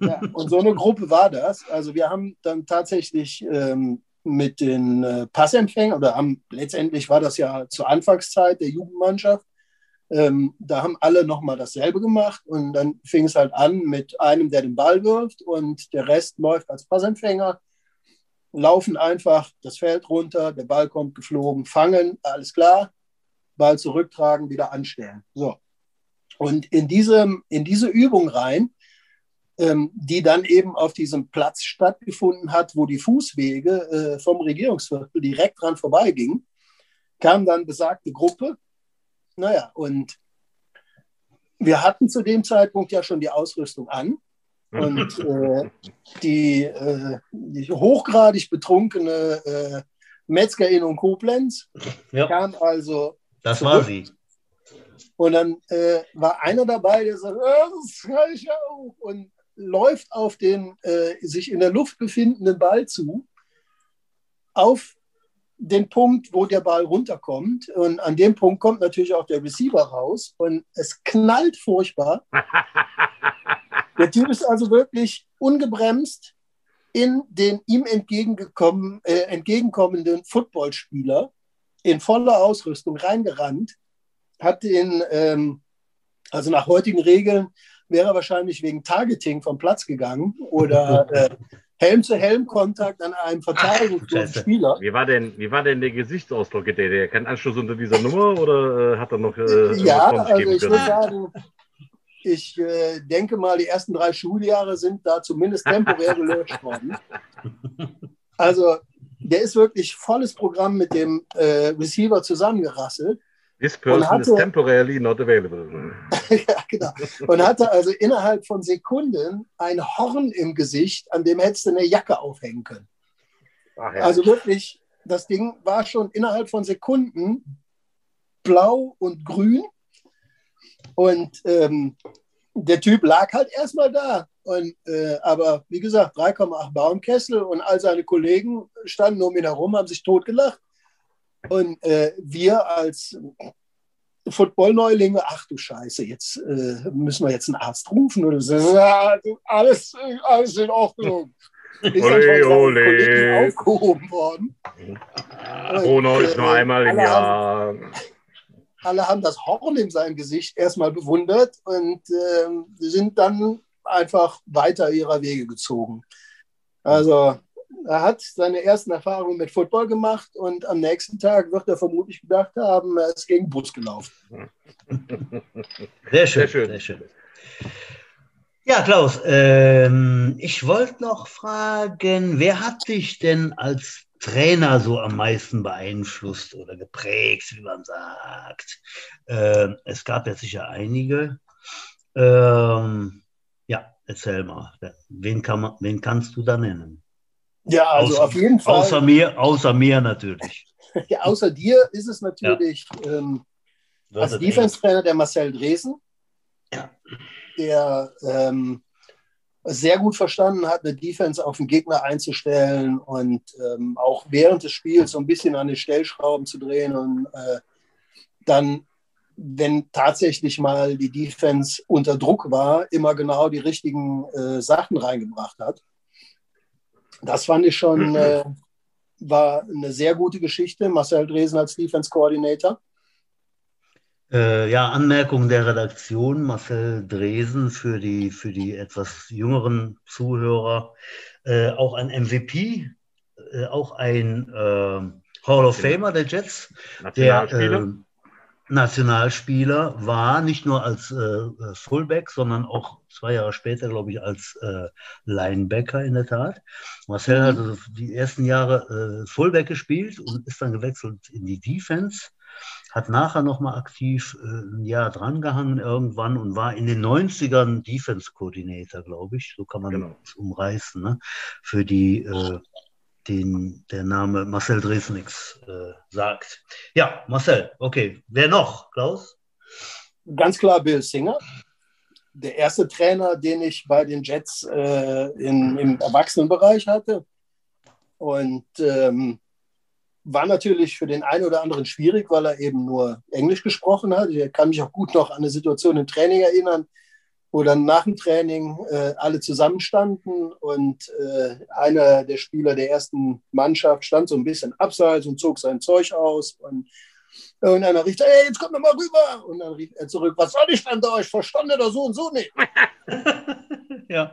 Ja, und so eine Gruppe war das. Also wir haben dann tatsächlich ähm, mit den äh, Passempfängern, oder haben, letztendlich war das ja zur Anfangszeit der Jugendmannschaft, ähm, da haben alle nochmal dasselbe gemacht und dann fing es halt an mit einem, der den Ball wirft und der Rest läuft als Passempfänger, laufen einfach das Feld runter, der Ball kommt geflogen, fangen, alles klar, Ball zurücktragen, wieder anstellen. So. Und in, diesem, in diese Übung rein, die dann eben auf diesem Platz stattgefunden hat, wo die Fußwege äh, vom Regierungsviertel direkt dran vorbeigingen, kam dann besagte Gruppe, naja, und wir hatten zu dem Zeitpunkt ja schon die Ausrüstung an. Und äh, die, äh, die hochgradig betrunkene äh, Metzgerin und Koblenz Ja, kam also das war sie. und dann äh, war einer dabei, der sagt, "Ah, das kann ich auch und läuft auf den äh, sich in der Luft befindenden Ball zu, auf den Punkt, wo der Ball runterkommt. Und an dem Punkt kommt natürlich auch der Receiver raus und es knallt furchtbar. Der Typ ist also wirklich ungebremst in den ihm entgegengekommen, äh, entgegenkommenden Footballspieler in voller Ausrüstung reingerannt, hat den, ähm, also nach heutigen Regeln, wäre wahrscheinlich wegen Targeting vom Platz gegangen oder äh, Helm-zu-Helm-Kontakt an einem verteidigungslosen Spieler. Wie war, denn, wie war denn der Gesichtsausdruck? Der, der keinen Anschluss unter dieser Nummer oder äh, hat er noch. Äh, ja, also ich würde sagen, ich äh, denke mal, die ersten drei Schuljahre sind da zumindest temporär gelöscht worden. Also, der ist wirklich volles Programm mit dem äh, Receiver zusammengerasselt. This person hatte, is temporarily not available. ja, genau. Und hatte also innerhalb von Sekunden ein Horn im Gesicht, an dem hättest du eine Jacke aufhängen können. Ach, ja. Also wirklich, das Ding war schon innerhalb von Sekunden blau und grün. Und ähm, der Typ lag halt erstmal da. Und, äh, aber wie gesagt, 3,8 Baumkessel und all seine Kollegen standen um ihn herum, haben sich totgelacht. Und äh, wir als Football-Neulinge, ach du Scheiße, jetzt äh, müssen wir jetzt einen Arzt rufen oder so. Ja, alles, alles in Ordnung. Ist ole, ole. aufgehoben worden. Bruno ist nur äh, einmal im Jahr. Haben, alle haben das Horn in seinem Gesicht erstmal bewundert und äh, sind dann einfach weiter ihrer Wege gezogen. Also er hat seine ersten Erfahrungen mit Football gemacht und am nächsten Tag wird er vermutlich gedacht haben, er ist gegen Bus gelaufen. Sehr schön, sehr schön. Sehr schön. Ja, Klaus, ähm, ich wollte noch fragen, wer hat dich denn als Trainer so am meisten beeinflusst oder geprägt, wie man sagt? Ähm, es gab ja sicher einige. Ähm, ja, erzähl mal, wen, kann man, wen kannst du da nennen? Ja, also außer, auf jeden Fall. Außer mir, außer mir natürlich. ja, außer dir ist es natürlich ja. ähm, als Defense-Trainer der Marcel Dresen, ja. der ähm, sehr gut verstanden hat, eine Defense auf den Gegner einzustellen und ähm, auch während des Spiels so ein bisschen an den Stellschrauben zu drehen und äh, dann, wenn tatsächlich mal die Defense unter Druck war, immer genau die richtigen äh, Sachen reingebracht hat. Das fand ich schon, mhm. äh, war eine sehr gute Geschichte. Marcel Dresen als Defense Coordinator. Äh, ja, Anmerkung der Redaktion, Marcel Dresen für die, für die etwas jüngeren Zuhörer, äh, auch ein MVP, äh, auch ein äh, Hall of Famer der Jets, der äh, Nationalspieler war, nicht nur als äh, äh, Fullback, sondern auch zwei Jahre später, glaube ich, als äh, Linebacker in der Tat. Marcel mhm. hat also die ersten Jahre äh, Fullback gespielt und ist dann gewechselt in die Defense, hat nachher nochmal aktiv äh, ein Jahr drangehangen irgendwann und war in den 90ern Defense-Coordinator, glaube ich, so kann man genau. es umreißen, ne? für die äh, den der Name Marcel Dresnix äh, sagt. Ja, Marcel, okay. Wer noch, Klaus? Ganz klar Bill Singer. Der erste Trainer, den ich bei den Jets äh, in, im Erwachsenenbereich hatte. Und ähm, war natürlich für den einen oder anderen schwierig, weil er eben nur Englisch gesprochen hat. Ich kann mich auch gut noch an eine Situation im Training erinnern, wo dann nach dem Training äh, alle zusammenstanden und äh, einer der Spieler der ersten Mannschaft stand so ein bisschen abseits und zog sein Zeug aus und irgendeiner rief, ey, jetzt kommt noch mal rüber und dann rief er zurück, was soll ich denn da, ich verstande da so und so nicht. ja.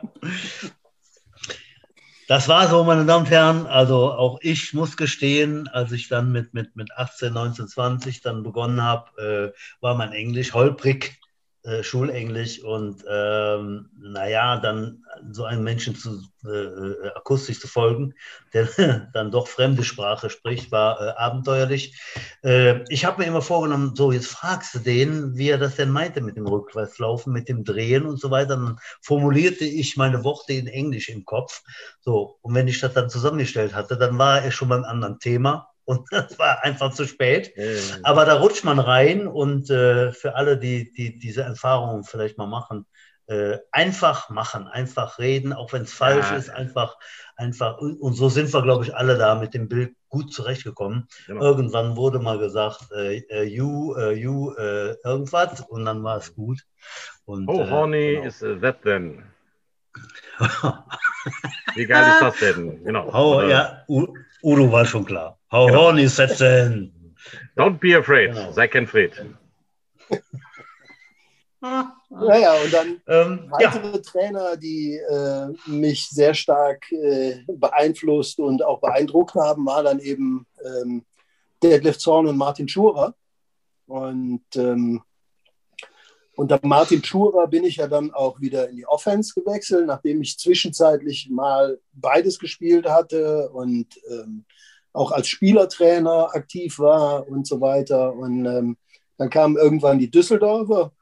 Das war so, meine Damen und Herren. Also auch ich muss gestehen, als ich dann mit, mit, mit 18, 19, 20 dann begonnen habe, äh, war mein Englisch holprig äh, Schulenglisch und ähm, naja, dann so einem Menschen zu, äh, äh akustisch zu folgen, der dann doch fremde Sprache spricht, war äh, abenteuerlich. Äh, ich habe mir immer vorgenommen, so jetzt fragst du den, wie er das denn meinte mit dem Rückwärtslaufen, mit dem Drehen und so weiter. Dann formulierte ich meine Worte in Englisch im Kopf. So, und wenn ich das dann zusammengestellt hatte, dann war er schon beim anderen Thema und das war einfach zu spät. Aber da rutscht man rein und äh, für alle, die, die diese Erfahrungen vielleicht mal machen, äh, einfach machen, einfach reden, auch wenn es falsch ja. ist, einfach, einfach. Und, und, so sind wir, glaube ich, alle da mit dem Bild gut zurechtgekommen. Genau. Irgendwann wurde mal gesagt, äh, äh you, äh, you, äh, irgendwas und dann war es gut. Und, oh, honey, genau. is that then? Wie geil ist das denn? Genau. Äh, ja, Udo war schon klar. Hau Genau. Horny setzen. Don't be afraid, Genau. sei kein Fred. Naja, und dann Ähm, ja, weitere Trainer, die äh, mich sehr stark äh, beeinflusst und auch beeindruckt haben, war dann eben ähm, Detlef Zorn und Martin Schurer. Und ähm, unter Martin Schurer bin ich ja dann auch wieder in die Offense gewechselt, nachdem ich zwischenzeitlich mal beides gespielt hatte und ähm, auch als Spielertrainer aktiv war und so weiter. Und ähm, dann kamen irgendwann die Düsseldorfer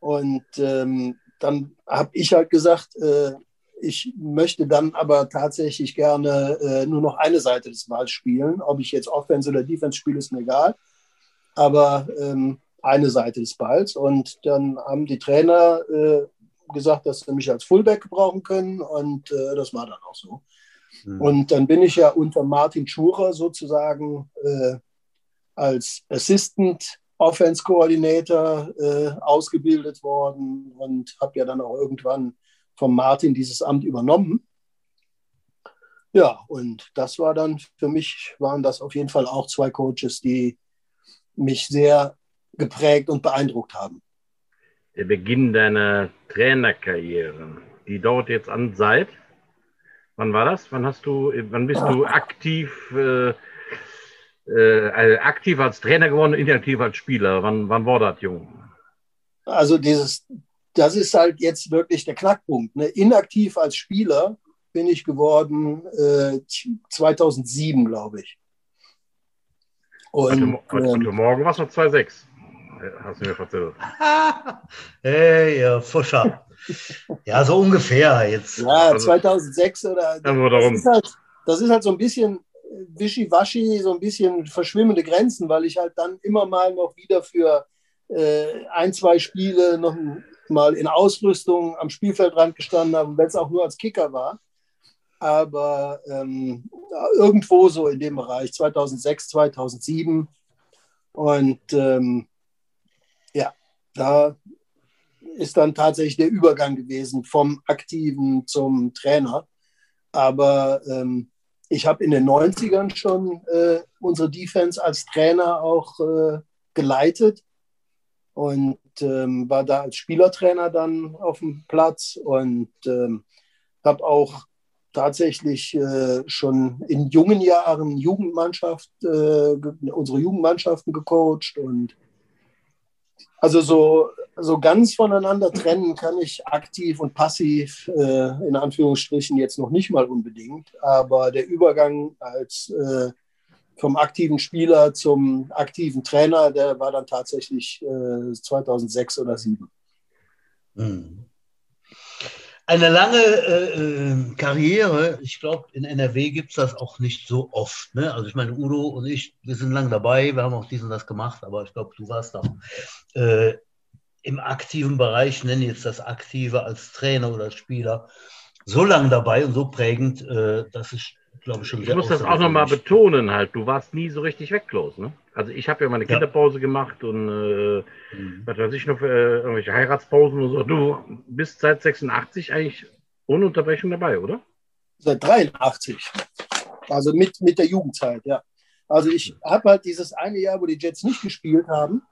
und ähm, dann habe ich halt gesagt, äh, ich möchte dann aber tatsächlich gerne äh, nur noch eine Seite des Balls spielen. Ob ich jetzt Offense oder Defense spiele, ist mir egal. Aber ähm, eine Seite des Balls. Und dann haben die Trainer äh, gesagt, dass sie mich als Fullback gebrauchen können. Und äh, das war dann auch so. Hm. Und dann bin ich ja unter Martin Schurer sozusagen äh, als Assistant Offense Coordinator äh, ausgebildet worden und habe ja dann auch irgendwann von Martin dieses Amt übernommen. Ja, und das war dann für mich, waren das auf jeden Fall auch zwei Coaches, die mich sehr geprägt und beeindruckt haben. Der Beginn deiner Trainerkarriere, die dauert jetzt an seit. Wann war das? Wann hast du, wann bist du aktiv, äh, äh, also aktiv als Trainer geworden und inaktiv als Spieler? Wann, wann war das, Jung? Also dieses, das ist halt jetzt wirklich der Knackpunkt. Ne? Inaktiv als Spieler bin ich geworden äh, 2007, glaube ich. Heute, Und heute, ähm, heute Morgen war es noch 2,6. Äh, Hast du mir erzählt. hey, ihr Fuscher. Ja, so ungefähr jetzt. ja, also- 2006 oder Ja, nur das darum. ist, halt, das ist halt so ein bisschen wischiwaschi, so ein bisschen verschwimmende Grenzen, weil ich halt dann immer mal noch wieder für äh, ein, zwei Spiele noch mal in Ausrüstung am Spielfeldrand gestanden habe, wenn es auch nur als Kicker war. Aber ähm, irgendwo so in dem Bereich 2006, 2007. Und ähm, ja, da ist dann tatsächlich der Übergang gewesen vom Aktiven zum Trainer. Aber ähm, ich habe in den 90ern schon äh, unsere Defense als Trainer auch äh, geleitet und ähm, war da als Spielertrainer dann auf dem Platz und ähm, habe auch tatsächlich äh, schon in jungen Jahren Jugendmannschaft, äh, unsere Jugendmannschaften gecoacht und also so, so ganz voneinander trennen kann ich aktiv und passiv äh, in Anführungsstrichen jetzt noch nicht mal unbedingt, aber der Übergang als äh, vom aktiven Spieler zum aktiven Trainer, der war dann tatsächlich äh, 2006 oder 2007. Hm. Eine lange äh, äh, Karriere, ich glaube, in NRW gibt es das auch nicht so oft. Ne? Also ich meine, Udo und ich, wir sind lang dabei, wir haben auch dies und das gemacht, aber ich glaube, du warst auch äh, im aktiven Bereich, nenne jetzt das Aktive als Trainer oder Spieler, so lang dabei und so prägend, äh, dass ich glaube schon Ich muss das auch nochmal betonen halt. Du warst nie so richtig weg, Klaus. Ne? Also ich habe ja meine Ja. Kinderpause gemacht und äh, Mhm. was weiß ich noch, äh, irgendwelche Heiratspausen oder so. Du bist seit 86 eigentlich ohne Unterbrechung dabei, oder? Seit 83. Also mit, mit der Jugendzeit, ja. Also ich habe halt dieses eine Jahr, wo die Jets nicht gespielt haben,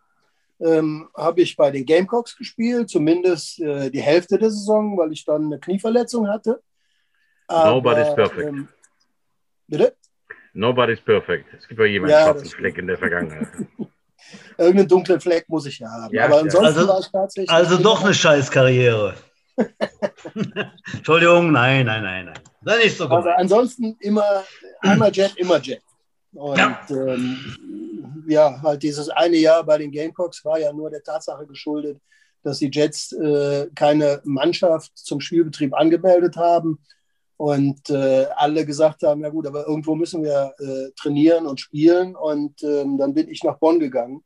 ähm, habe ich bei den Gamecocks gespielt, zumindest äh, die Hälfte der Saison, weil ich dann eine Knieverletzung hatte. Nobody's perfect. Ähm, bitte? Nobody's perfect. Es gibt ja jemanden Ja, schwarzen Fleck in der Vergangenheit. Irgendeinen dunklen Fleck muss ich ja haben. Ja, Aber ansonsten Also- war ich tatsächlich. Also doch eine Scheißkarriere. Entschuldigung, nein, nein, nein, nein. Sei nicht so Also gemein. ansonsten immer einmal Jet, immer Jet. Und Ja. ähm, ja, halt dieses eine Jahr bei den Gamecocks war ja nur der Tatsache geschuldet, dass die Jets äh, keine Mannschaft zum Spielbetrieb angemeldet haben und äh, alle gesagt haben, ja gut, aber irgendwo müssen wir äh, trainieren und spielen und ähm, dann bin ich nach Bonn gegangen.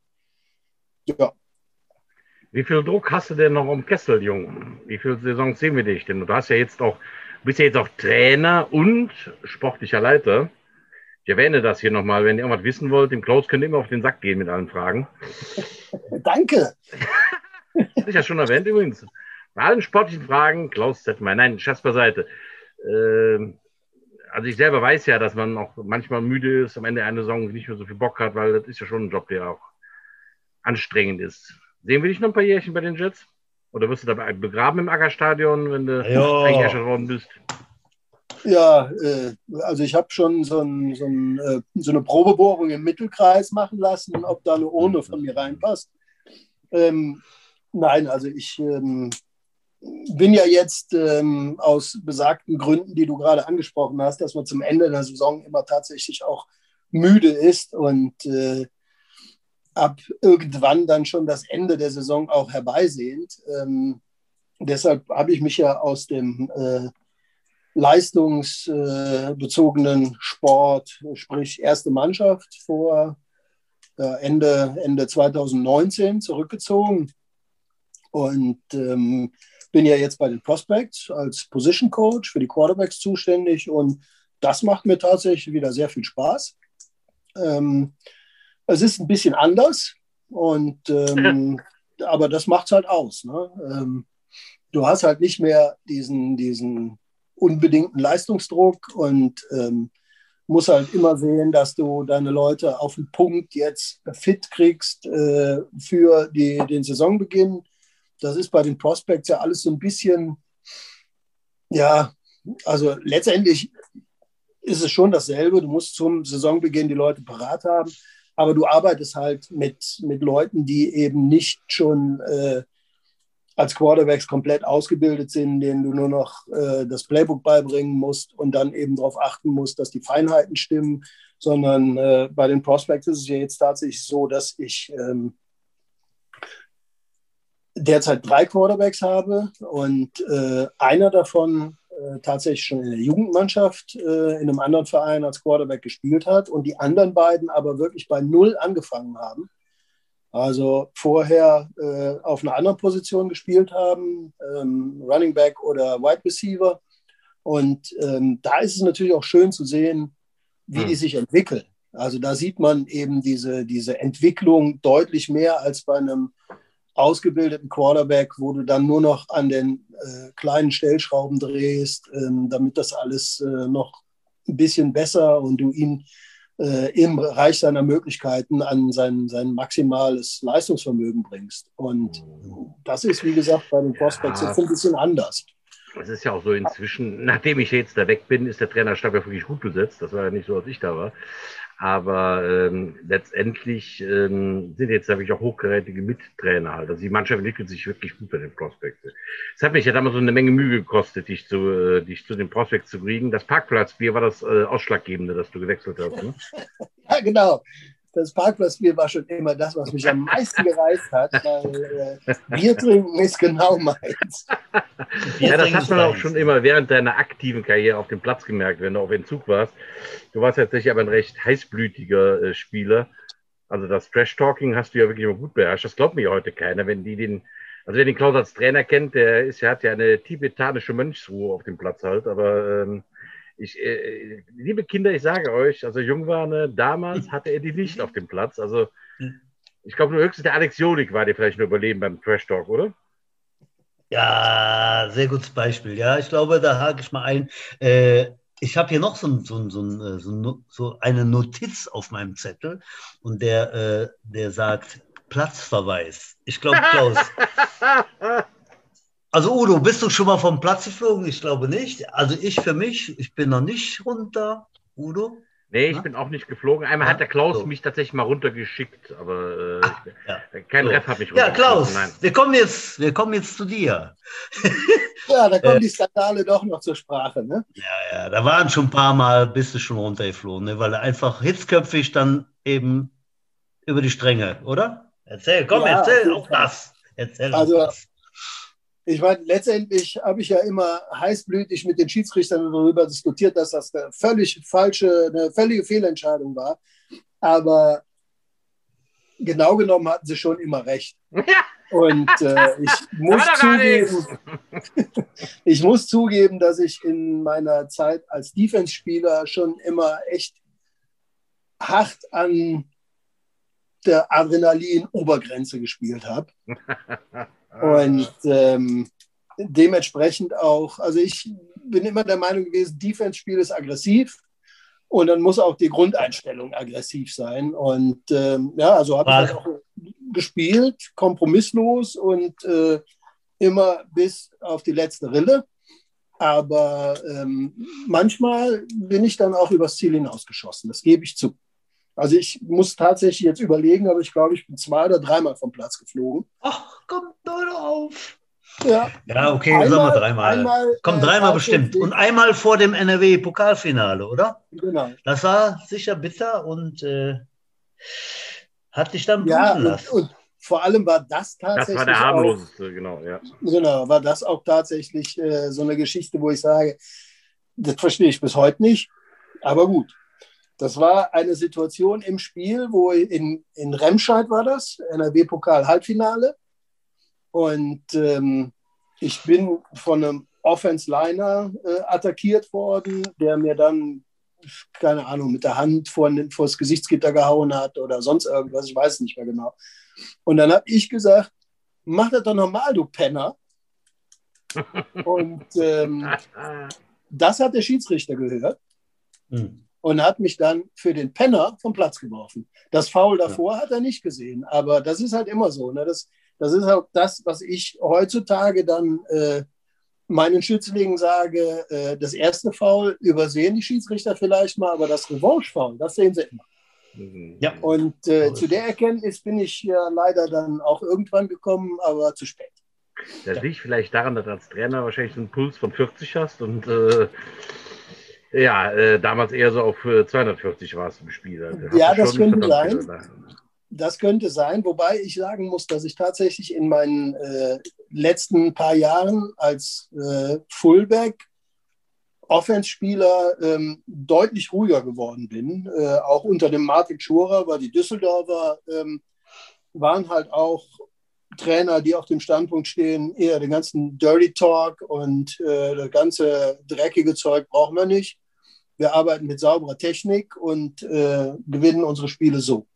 Ja, Wie viel Druck hast du denn noch am Kessel, Jung? Wie viele Saisons sehen wir dich denn? Du hast ja jetzt auch, bist ja jetzt auch Trainer und sportlicher Leiter. Ich erwähne das hier nochmal, wenn ihr irgendwas wissen wollt, dem Klaus könnt ihr immer auf den Sack gehen mit allen Fragen. danke. Hatte ich ja schon erwähnt übrigens. Bei allen sportlichen Fragen, Klaus Zettmeier. Nein, Scherz beiseite. Äh, also ich selber weiß ja, dass man auch manchmal müde ist, am Ende einer Saison nicht mehr so viel Bock hat, weil das ist ja schon ein Job, der auch anstrengend ist. Sehen wir dich noch ein paar Jährchen bei den Jets? Oder wirst du dabei begraben im Ackerstadion, wenn du eingeschert worden bist? Ja, äh, also ich habe schon so, ein, so, ein, äh, so, eine Probebohrung im Mittelkreis machen lassen, ob da eine Urne von mir reinpasst. Ähm, nein, also ich ähm, bin ja jetzt ähm, aus besagten Gründen, die du gerade angesprochen hast, dass man zum Ende der Saison immer tatsächlich auch müde ist und äh, ab irgendwann dann schon das Ende der Saison auch herbeisehnt. Ähm, deshalb habe ich mich ja aus dem äh, leistungsbezogenen Sport, sprich erste Mannschaft, vor äh, Ende, Ende 2019 zurückgezogen und ähm, bin ja jetzt bei den Prospects als Position Coach für die Quarterbacks zuständig und das macht mir tatsächlich wieder sehr viel Spaß. Ähm, es ist ein bisschen anders, und, ähm, aber das macht es halt aus. Ne? Ähm, du hast halt nicht mehr diesen, diesen unbedingten Leistungsdruck und ähm, musst halt immer sehen, dass du deine Leute auf den Punkt jetzt fit kriegst äh, für die, den Saisonbeginn. Das ist bei den Prospects ja alles so ein bisschen, ja, also letztendlich ist es schon dasselbe. Du musst zum Saisonbeginn die Leute parat haben aber du arbeitest halt mit, mit Leuten, die eben nicht schon äh, als Quarterbacks komplett ausgebildet sind, denen du nur noch äh, das Playbook beibringen musst und dann eben darauf achten musst, dass die Feinheiten stimmen, sondern äh, bei den Prospects ist es ja jetzt tatsächlich so, dass ich ähm, derzeit drei Quarterbacks habe und äh, einer davon äh, tatsächlich schon in der Jugendmannschaft äh, in einem anderen Verein als Quarterback gespielt hat und die anderen beiden aber wirklich bei Null angefangen haben. Also vorher äh, auf einer anderen Position gespielt haben, ähm, Running Back oder Wide Receiver. Und ähm, da ist es natürlich auch schön zu sehen, wie hm. die sich entwickeln. Also da sieht man eben diese, diese Entwicklung deutlich mehr als bei einem ausgebildeten Quarterback, wo du dann nur noch an den äh, kleinen Stellschrauben drehst, ähm, damit das alles äh, noch ein bisschen besser und du ihn äh, im Bereich seiner Möglichkeiten an sein, sein maximales Leistungsvermögen bringst. Und das ist, wie gesagt, bei den Prospects ja. jetzt ein bisschen anders. Es ist ja auch so inzwischen, nachdem ich jetzt da weg bin, ist der Trainerstab ja wirklich gut besetzt. Das war ja nicht so, als ich da war. Aber ähm, letztendlich ähm, sind jetzt wirklich auch hochgerätige Mittrainer halt. Also die Mannschaft entwickelt sich wirklich gut bei den Prospects. Es hat mich ja damals so eine Menge Mühe gekostet, dich zu, äh, dich zu den Prospects zu kriegen. Das Parkplatzbier war das äh, Ausschlaggebende, dass du gewechselt hast. Ne? ja, genau das Parkplatzbier war schon immer das, was mich am meisten gereizt hat, weil äh, Bier trinken ist genau meins. ja, das hat man auch schon immer während deiner aktiven Karriere auf dem Platz gemerkt, wenn du auf Entzug warst. Du warst tatsächlich aber ein recht heißblütiger äh, Spieler. Also das Trash-Talking hast du ja wirklich immer gut beherrscht. Das glaubt mir heute keiner, wenn die den, also wer den Klaus als Trainer kennt, der ist, der hat ja eine tibetanische Mönchsruhe auf dem Platz halt, aber ähm, ich, äh, liebe Kinder, ich sage euch, also Jungwarne, damals hatte er die nicht auf dem Platz. Also ich glaube, nur höchstens der Alex Jolik war dir vielleicht nur überleben beim Trash Talk, oder? Ja, sehr gutes Beispiel. Ja, ich glaube, da hake ich mal ein. Äh, ich habe hier noch so, so, so, so, so, eine Notiz auf meinem Zettel und der, äh, der sagt Platzverweis. Ich glaube, Klaus, Also Udo, bist du schon mal vom Platz geflogen? Ich glaube nicht. Also ich für mich, ich bin noch nicht runter. Udo? Nee, ich ja? bin auch nicht geflogen. Einmal ja? hat der Klaus so. mich tatsächlich mal runtergeschickt, aber äh, Ach, ja. kein so. Ref hat mich runtergeschickt. Ja, Klaus, Nein. Wir, kommen jetzt, wir kommen jetzt zu dir. ja, da kommen äh, die Skandale doch noch zur Sprache, ne? Ja, ja, da waren schon ein paar Mal, bist du schon runtergeflogen, ne? weil er einfach hitzköpfig dann eben über die Stränge, oder? Erzähl, komm, erzähl auch das. Erzähl also, auch das ich meine, letztendlich habe ich ja immer heißblütig mit den Schiedsrichtern darüber diskutiert, dass das eine völlig falsche, eine völlige Fehlentscheidung war. Aber genau genommen hatten sie schon immer recht. Und äh, ich, muss zugeben, ich muss zugeben, dass ich in meiner Zeit als Defense-Spieler schon immer echt hart an der Adrenalin-Obergrenze gespielt habe. Und ähm, dementsprechend auch, also ich bin immer der Meinung gewesen, Defense-Spiel ist aggressiv und dann muss auch die Grundeinstellung aggressiv sein. Und ähm, ja, also habe ich halt auch gespielt, kompromisslos und äh, immer bis auf die letzte Rille. Aber ähm, manchmal bin ich dann auch übers Ziel hinausgeschossen, das gebe ich zu. Also ich muss tatsächlich jetzt überlegen, aber ich glaube, ich bin zwei oder dreimal vom Platz geflogen. Ach, komm doch auf. Ja, ja okay, einmal, sagen wir dreimal. Einmal, Komm, äh, dreimal äh, bestimmt. Und einmal vor dem NRW-Pokalfinale, oder? Genau. Das war sicher bitter und äh, hat dich dann ja, lassen. Und, und, vor allem war das tatsächlich. Das war der harmloseste, auch, genau, ja. Genau, war das auch tatsächlich äh, so eine Geschichte, wo ich sage, das verstehe ich bis heute nicht. Aber gut. Das war eine Situation im Spiel, wo in, in Remscheid war das, NRW-Pokal-Halbfinale. Und ähm, ich bin von einem Offense-Liner äh, attackiert worden, der mir dann, keine Ahnung, mit der Hand vor, vor das Gesichtsgitter gehauen hat oder sonst irgendwas, ich weiß nicht mehr genau. Und dann habe ich gesagt, mach das doch normal, du Penner. Und ähm, das hat der Schiedsrichter gehört mhm. Und hat mich dann für den Penner vom Platz geworfen. Das Foul davor ja. hat er nicht gesehen, aber das ist halt immer so. Ne? Das, das ist auch das, was ich heutzutage dann äh, meinen Schützlingen sage. Äh, das erste Foul übersehen die Schiedsrichter vielleicht mal, aber das Revanche-Foul, das sehen sie immer. Mhm. Ja. Und äh, zu der Erkenntnis bin ich ja leider dann auch irgendwann gekommen, aber zu spät. Das ja. liegt vielleicht daran, dass du als Trainer wahrscheinlich einen Puls von 40 hast und äh, ja, äh, damals eher so auf 240 äh, warst im Spiel. Also ja, das könnte sein. Das könnte sein, wobei ich sagen muss, dass ich tatsächlich in meinen äh, letzten paar Jahren als äh, Fullback Offenspieler ähm, deutlich ruhiger geworden bin. Äh, auch unter dem Martin Schurer, weil die Düsseldorfer ähm, waren halt auch Trainer, die auf dem Standpunkt stehen, eher den ganzen Dirty Talk und äh, das ganze dreckige Zeug brauchen wir nicht. Wir arbeiten mit sauberer Technik und äh, gewinnen unsere Spiele so.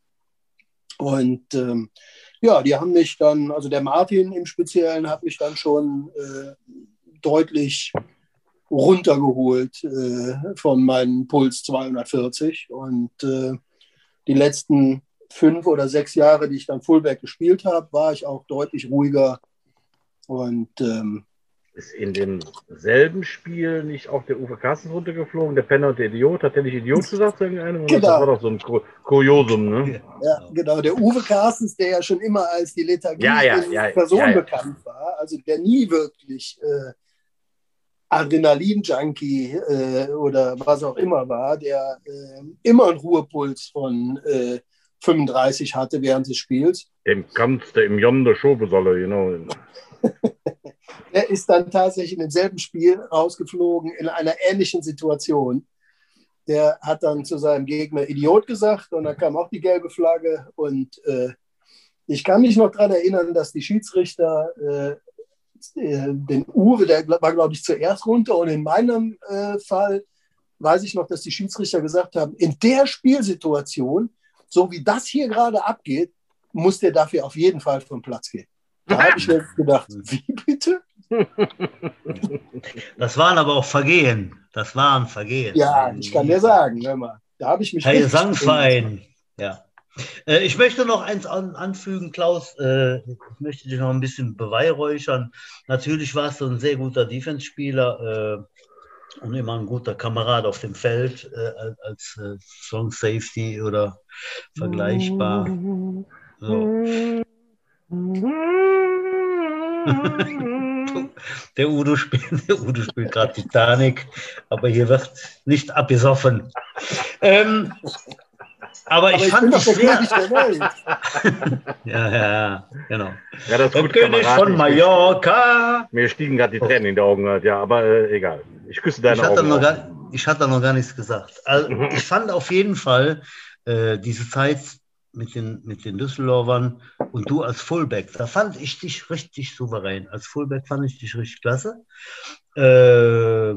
Und ähm, ja, die haben mich dann, also der Martin im Speziellen hat mich dann schon äh, deutlich runtergeholt äh, von meinem Puls 240. Und äh, die letzten fünf oder sechs Jahre, die ich dann Fullback gespielt habe, war ich auch deutlich ruhiger. Und ähm, ist in demselben Spiel nicht auch der Uwe Carstens runtergeflogen, der Penner und der Idiot? Hat der nicht Idiot gesagt zu irgendeinem? Genau. Das war doch so ein Kuriosum, ne? Ja, genau. Der Uwe Carstens, der ja schon immer als die Lethargie ja, ja, ja, Person bekannt war, also der nie wirklich äh, Adrenalin-Junkie äh, oder was auch immer war, der äh, immer einen Ruhepuls von 35 äh, hatte während des Spiels. Dem kannst du im Yonder Schobe solle, genau. er ist dann tatsächlich in demselben Spiel rausgeflogen in einer ähnlichen Situation. Der hat dann zu seinem Gegner Idiot gesagt und dann kam auch die gelbe Flagge. Und äh, ich kann mich noch daran erinnern, dass die Schiedsrichter äh, äh den Uwe, der war, glaube ich, zuerst runter. Und in meinem äh, Fall weiß ich noch, dass die Schiedsrichter gesagt haben, in der Spielsituation, so wie das hier gerade abgeht, muss der dafür auf jeden Fall vom Platz gehen. Da habe ich mir gedacht, wie bitte? Das waren aber auch Vergehen. Das waren Vergehen. Ja, ich kann dir sagen, hör mal, da habe ich mich. Herr Gesangverein, ja. Äh, ich möchte noch eins an, anfügen, Klaus. Äh, ich möchte dich noch ein bisschen beweihräuchern. Natürlich warst du ein sehr guter Defense-Spieler äh, und immer ein guter Kamerad auf dem Feld als Strong Safety oder vergleichbar. So. der Udo spielt, der Udo spielt gerade Titanic, aber hier wird nicht abgesoffen. Ähm, aber, aber ich, ich fand das sehr. ja, ja, ja, genau. Ja, das ist gut, der König von Mallorca. Mir stiegen gerade die Tränen in die Augen, ja, aber äh, egal. Ich küsse deine ich Augen. Noch gar, ich hatte noch gar nichts gesagt. Also, ich fand auf jeden Fall äh, diese Zeit mit den, mit den Düsseldorfern und du als Fullback, da fand ich dich richtig souverän. Als Fullback fand ich dich richtig klasse. Äh,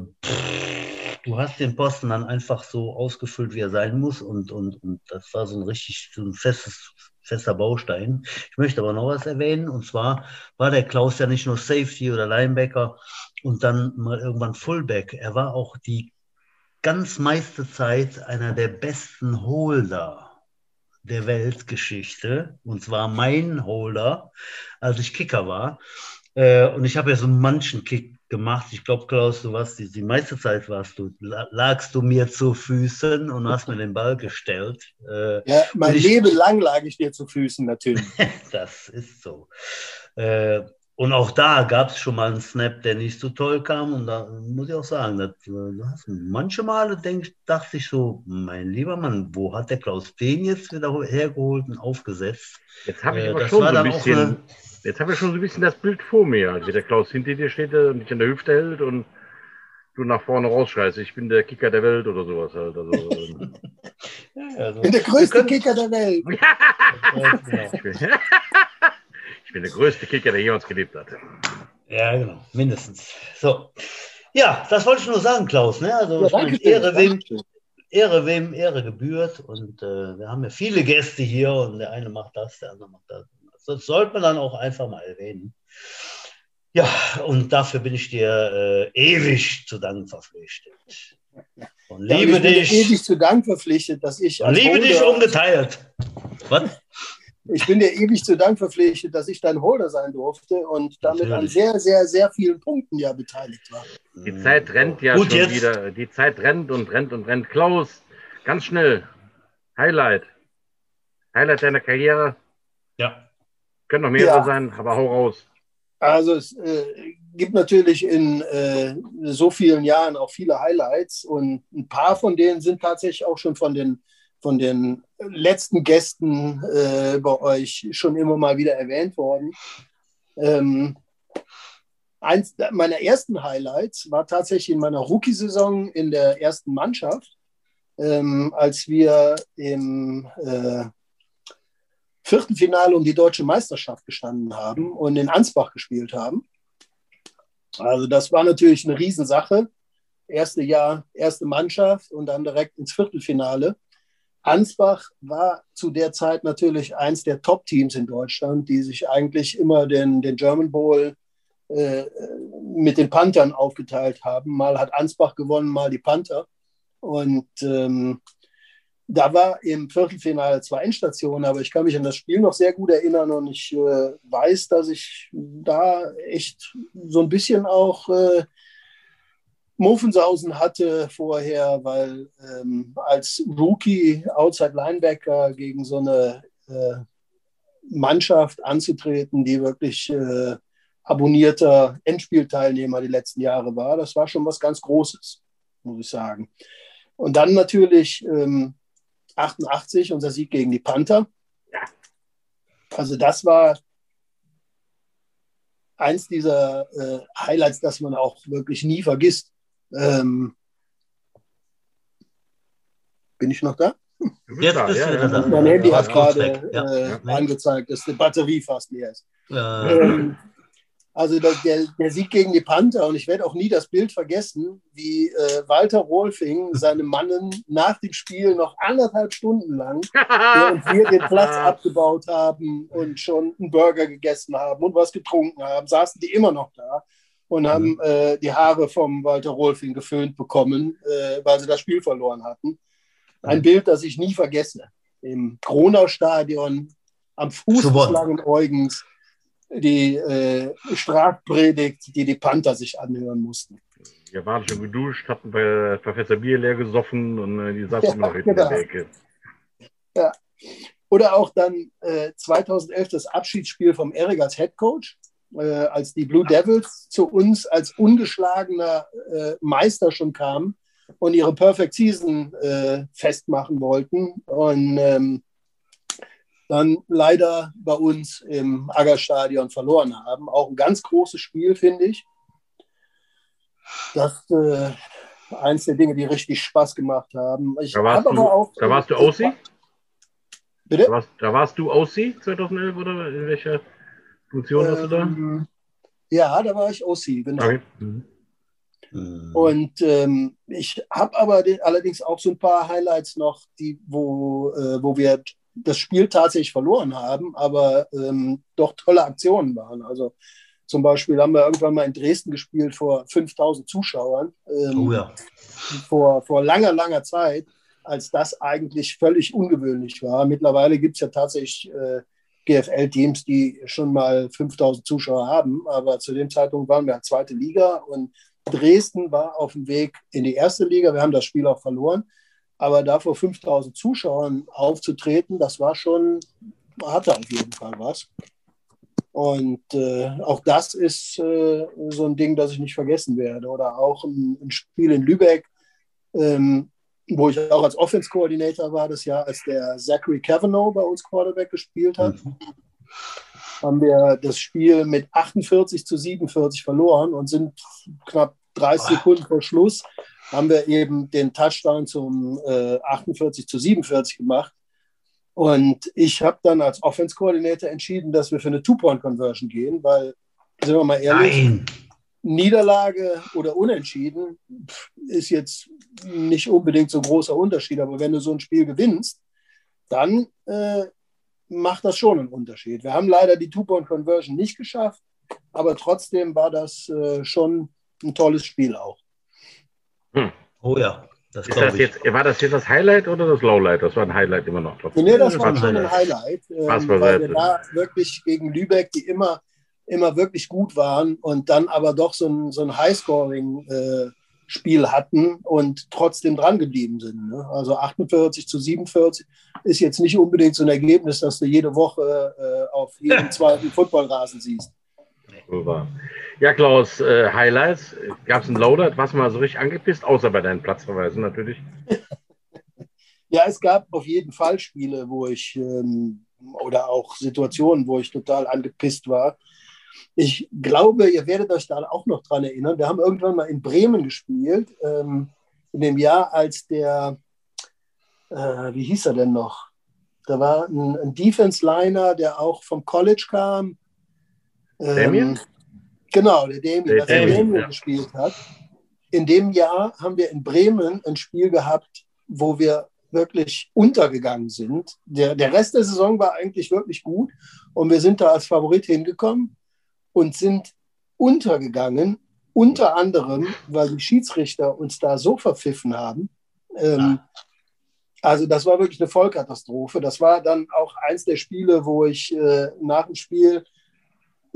du hast den Posten dann einfach so ausgefüllt, wie er sein muss und, und, und das war so ein richtig so ein festes, fester Baustein. Ich möchte aber noch was erwähnen. Und zwar war der Klaus ja nicht nur Safety oder Linebacker und dann mal irgendwann Fullback. Er war auch die ganz meiste Zeit einer der besten Holder der Weltgeschichte. Und zwar mein Holder, als ich Kicker war. Äh, und ich habe ja so manchen Kick gemacht. Ich glaube, Klaus, du warst die, die meiste Zeit warst du, lagst du mir zu Füßen und hast mir den Ball gestellt. Äh, ja, mein ich, Leben lang lag ich dir zu Füßen, natürlich. das ist so. Äh, und auch da gab es schon mal einen Snap, der nicht so toll kam. Und da muss ich auch sagen, dass, manche Male denk, dachte ich so, mein lieber Mann, wo hat der Klaus den jetzt wieder hergeholt und aufgesetzt? Jetzt habe ich äh, aber schon so ein bisschen Jetzt habe ich schon so ein bisschen das Bild vor mir, wie der Klaus hinter dir steht und dich an der Hüfte hält und du nach vorne rausschreist. Ich bin der Kicker der Welt oder sowas halt. Also, ähm. ja, also, ich bin der größte Kicker der Welt. ich, bin, bin der größte Kicker, der jemals gelebt hat. Ja, genau, mindestens. So. Ja, das wollte ich nur sagen, Klaus. Ne? Also ja, danke Ehre, wem, Ehre, wem Ehre gebührt. Und äh, wir haben ja viele Gäste hier und der eine macht das, der andere macht das. Das sollte man dann auch einfach mal erwähnen. Ja, und dafür bin ich dir äh, ewig zu Dank verpflichtet. Und liebe ja, dich. ewig zu Dank verpflichtet, dass ich. Liebe Holder, dich ungeteilt. Was? Ich bin dir ewig zu Dank verpflichtet, dass ich dein Holder sein durfte und damit Natürlich. an sehr, sehr, sehr vielen Punkten ja beteiligt war. Die Zeit rennt ja Gut, schon jetzt. wieder. Die Zeit rennt und rennt und rennt. Klaus, ganz schnell. Highlight. Highlight deiner Karriere. Ja. Können noch mehrere ja. sein, aber hau raus. Also es äh, gibt natürlich in äh, so vielen Jahren auch viele Highlights und ein paar von denen sind tatsächlich auch schon von den, von den letzten Gästen äh, bei euch schon immer mal wieder erwähnt worden. Ähm, eins meiner ersten Highlights war tatsächlich in meiner Rookie-Saison in der ersten Mannschaft, ähm, als wir im äh, vierten Finale um die deutsche Meisterschaft gestanden haben und in Ansbach gespielt haben. Also das war natürlich eine Riesensache. Erste Jahr, erste Mannschaft und dann direkt ins Viertelfinale. Ansbach war zu der Zeit natürlich eins der Top-Teams in Deutschland, die sich eigentlich immer den, den German Bowl äh, mit den Panthern aufgeteilt haben. Mal hat Ansbach gewonnen, mal die Panther. Und ähm, da war im Viertelfinale zwei Endstationen, aber ich kann mich an das Spiel noch sehr gut erinnern und ich äh, weiß, dass ich da echt so ein bisschen auch äh, Muffensausen hatte vorher, weil ähm, als Rookie Outside Linebacker gegen so eine äh, Mannschaft anzutreten, die wirklich äh, abonnierter Endspielteilnehmer die letzten Jahre war, das war schon was ganz Großes, muss ich sagen. Und dann natürlich ähm, 88, unser Sieg gegen die Panther. Also das war eins dieser äh, Highlights, das man auch wirklich nie vergisst. Ähm, bin ich noch da? Jetzt bist du wieder da. Mein Handy hat gerade äh, angezeigt, dass die Batterie fast leer ist. Ähm, also der, der, Sieg gegen die Panther und ich werde auch nie das Bild vergessen, wie äh, Walter Rolfing seine Mannen nach dem Spiel noch anderthalb Stunden lang, während wir den Platz abgebaut haben und schon einen Burger gegessen haben und was getrunken haben, saßen die immer noch da und haben mhm. äh, die Haare vom Walter Rolfing geföhnt bekommen, äh, weil sie das Spiel verloren hatten. Ein mhm. Bild, das ich nie vergesse. Im Kronau-Stadion am Fuß des langen Eugens die äh, Strafpredigt, die die Panther sich anhören mussten. Wir waren schon geduscht, hatten bei Professor Bier leer gesoffen und äh, die saßen ja, immer noch in genau. der Ecke. Ja. Oder auch dann äh, 2011 das Abschiedsspiel vom Erik als Head Coach, äh, als die Blue Devils zu uns als ungeschlagener äh, Meister schon kamen und ihre Perfect Season äh, festmachen wollten. Und ähm, dann leider bei uns im Aggerstadion verloren haben. Auch ein ganz großes Spiel, finde ich. Das ist äh, eins der Dinge, die richtig Spaß gemacht haben. Ich da, warst du, auch, da warst du Aussie? Bitte? Da warst, da warst du Aussie 2011 oder in welcher Funktion ähm, hast du da? Ähm, ja, da war ich Aussie, genau. Okay. Mhm. Und ähm, ich habe aber den, allerdings auch so ein paar Highlights noch, die, wo, äh, wo wir das Spiel tatsächlich verloren haben, aber ähm, doch tolle Aktionen waren. Also zum Beispiel haben wir irgendwann mal in Dresden gespielt vor 5000 Zuschauern. Ähm, oh ja. Vor, vor langer, langer Zeit, als das eigentlich völlig ungewöhnlich war. Mittlerweile gibt es ja tatsächlich äh, GFL-Teams, die schon mal 5000 Zuschauer haben, aber zu dem Zeitpunkt waren wir zweite Liga und Dresden war auf dem Weg in die erste Liga. Wir haben das Spiel auch verloren. Aber da vor 5000 Zuschauern aufzutreten, das war schon, hatte auf jeden Fall was. Und äh, auch das ist äh, so ein Ding, das ich nicht vergessen werde. Oder auch ein, ein Spiel in Lübeck, ähm, wo ich auch als Offense-Koordinator war, das Jahr, als der Zachary Cavanaugh bei uns Quarterback gespielt hat. Mhm. Haben wir das Spiel mit 48 zu 47 verloren und sind knapp 30 Sekunden vor Schluss haben wir eben den Touchdown zum äh, 48 zu 47 gemacht. Und ich habe dann als Offense-Koordinator entschieden, dass wir für eine Two-Point-Conversion gehen, weil, sind wir mal ehrlich, Nein. Niederlage oder Unentschieden ist jetzt nicht unbedingt so ein großer Unterschied. Aber wenn du so ein Spiel gewinnst, dann äh, macht das schon einen Unterschied. Wir haben leider die Two-Point-Conversion nicht geschafft, aber trotzdem war das äh, schon ein tolles Spiel auch. Hm. Oh ja. Das das jetzt, war das jetzt das Highlight oder das Lowlight? Das war ein Highlight immer noch. Trotzdem. Nee, das war schon ein Highlight. Ähm, weil wir da wirklich gegen Lübeck, die immer, immer wirklich gut waren und dann aber doch so ein, so ein Highscoring-Spiel äh, hatten und trotzdem dran geblieben sind. Ne? Also 48 zu 47 ist jetzt nicht unbedingt so ein Ergebnis, das du jede Woche äh, auf jedem zweiten Footballrasen siehst. Ja, Klaus, äh, Highlights. Gab es ein Loader, was mal so richtig angepisst, außer bei deinen Platzverweisen natürlich? ja, es gab auf jeden Fall Spiele, wo ich ähm, oder auch Situationen, wo ich total angepisst war. Ich glaube, ihr werdet euch da auch noch dran erinnern. Wir haben irgendwann mal in Bremen gespielt, ähm, in dem Jahr, als der, äh, wie hieß er denn noch? Da war ein, ein Defense-Liner, der auch vom College kam ähm, genau, der Damien, der Damien ja. gespielt hat. In dem Jahr haben wir in Bremen ein Spiel gehabt, wo wir wirklich untergegangen sind. Der, der Rest der Saison war eigentlich wirklich gut und wir sind da als Favorit hingekommen und sind untergegangen, unter anderem, weil die Schiedsrichter uns da so verpfiffen haben. Ähm, also das war wirklich eine Vollkatastrophe. Das war dann auch eins der Spiele, wo ich äh, nach dem Spiel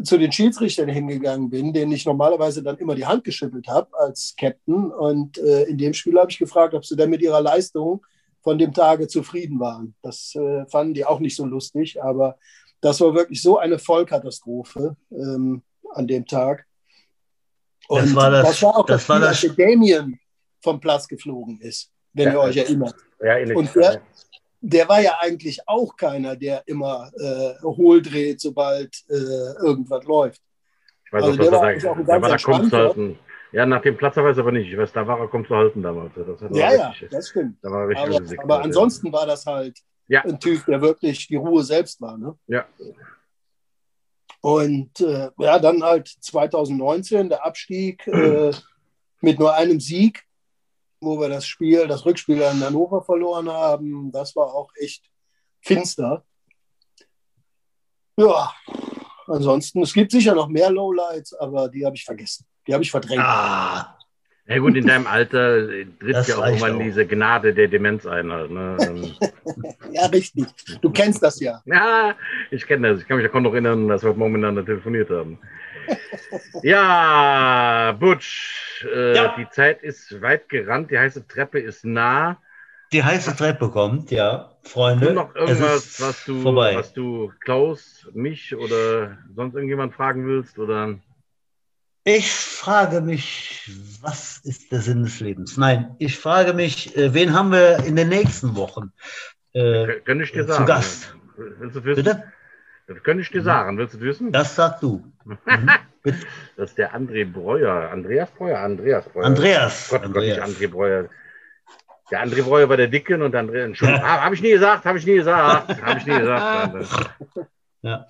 zu den Schiedsrichtern hingegangen bin, denen ich normalerweise dann immer die Hand geschüttelt habe als Captain. Und äh, in dem Spiel habe ich gefragt, ob sie denn mit ihrer Leistung von dem Tage zufrieden waren. Das äh, fanden die auch nicht so lustig, aber das war wirklich so eine Vollkatastrophe ähm, an dem Tag. Und das war, das, das war auch das, das Spiel, als der Damien vom Platz geflogen ist, wenn ja, ihr euch erinnert. Ja, und der, der war ja eigentlich auch keiner, der immer äh, hohl dreht, sobald äh, irgendwas läuft. Ich weiß also auch, der war eigentlich auch ein ganz entspannter. Ja, nach dem Platzverweis aber nicht. Ich weiß, da war er kaum zu halten damals. ja, ja, das stimmt. Da aber, aber ansonsten war das halt ja. ein Typ, der wirklich die Ruhe selbst war. Ne? Ja. Und äh, ja, dann halt 2019 der Abstieg äh, mit nur einem Sieg wo wir das Spiel, das Rückspiel in Hannover verloren haben. Das war auch echt finster. Ja, ansonsten, es gibt sicher noch mehr Lowlights, aber die habe ich vergessen. Die habe ich verdrängt. Ah. Ja gut, in deinem Alter tritt ja auch irgendwann auch. diese Gnade der Demenz ein. Halt, ne? Ähm. ja, richtig. Du kennst das ja. Ja, ich kenne das. Ich kann mich ja noch erinnern, dass wir momentan telefoniert haben. ja, Butch, äh, ja. die Zeit ist weit gerannt, die heiße Treppe ist nah. Die heiße Treppe kommt, ja, Freunde. Und noch irgendwas, was du, was du Klaus, mich oder sonst irgendjemand fragen willst? Oder? Ich frage mich, was ist der Sinn des Lebens? Nein, ich frage mich, äh, wen haben wir in den nächsten Wochen äh, Könnte ich dir sagen. zu Gast? Willst du wissen? Bitte? Das könnte ich dir sagen. Willst du wissen? Das sagst du. Mhm. das ist der André Breuer. Andreas Breuer? Andreas Breuer. Andreas. Gott, Andreas. Gott, nicht André Breuer. Der André Breuer war der Dicken und. Ja. Habe ich nie gesagt, habe ich nie gesagt. Habe ich nie gesagt. ja.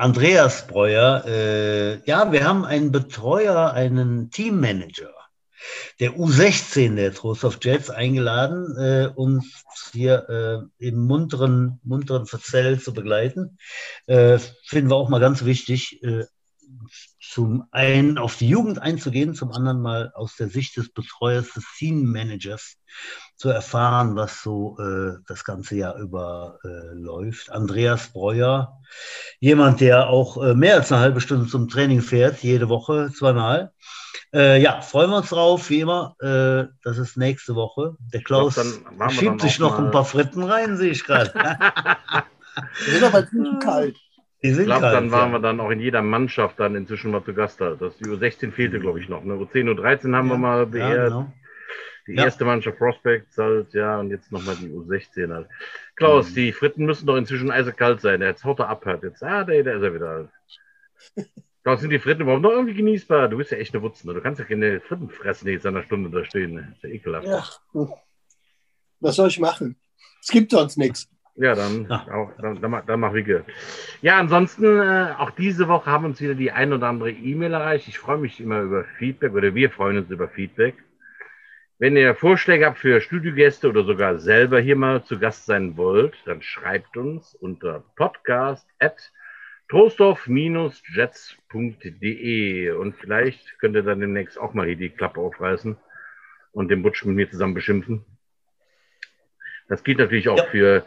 Andreas Breuer, äh, ja, wir haben einen Betreuer, einen Teammanager. der U16 der Trostorf Jets eingeladen, äh, uns hier äh, im munteren, munteren Verzell zu begleiten. Äh, finden wir auch mal ganz wichtig, äh, zum einen auf die Jugend einzugehen, zum anderen mal aus der Sicht des Betreuers, des Scene Managers zu erfahren, was so äh, das ganze Jahr über äh, läuft. Andreas Breuer, jemand, der auch äh, mehr als eine halbe Stunde zum Training fährt, jede Woche, zweimal. Äh, ja, freuen wir uns drauf, wie immer. Äh, das ist nächste Woche. Der Klaus glaub, schiebt sich noch ein paar Fritten rein, sehe ich gerade. Sind aber ziemlich kalt. Die Ich sind glaube, kalt, dann waren ja. wir dann auch in jeder Mannschaft dann inzwischen mal zu Gast da. Das U16 fehlte, glaube ich, noch. Ne? U10, U13 haben wir mal Ja, beehrt. genau. Die Ja. erste Mannschaft Prospects halt, ja, und jetzt nochmal die U16 halt. Klaus, Mhm. die Fritten müssen doch inzwischen eisekalt sein. Jetzt haut er ab halt. Jetzt, ah, da, da ist er wieder halt. Klaus, sind die Fritten überhaupt noch irgendwie genießbar? Du bist ja echt eine Wutze. Ne? Du kannst ja keine Fritten fressen, die jetzt an der Stunde da stehen. Ne? Ist ja ekelhaft. Ja. Was soll ich machen? Es gibt sonst nichts. Ja, dann, Ja. auch, dann, dann, mach- dann mach Wicke. Ja, ansonsten, äh, auch diese Woche haben uns wieder die ein oder andere E-Mail erreicht. Ich freue mich immer über Feedback oder wir freuen uns über Feedback. Wenn ihr Vorschläge habt für Studiogäste oder sogar selber hier mal zu Gast sein wollt, dann schreibt uns unter podcast at trostorf-jets.de und vielleicht könnt ihr dann demnächst auch mal hier die Klappe aufreißen und den Butsch mit mir zusammen beschimpfen. Das gilt natürlich auch Ja. für,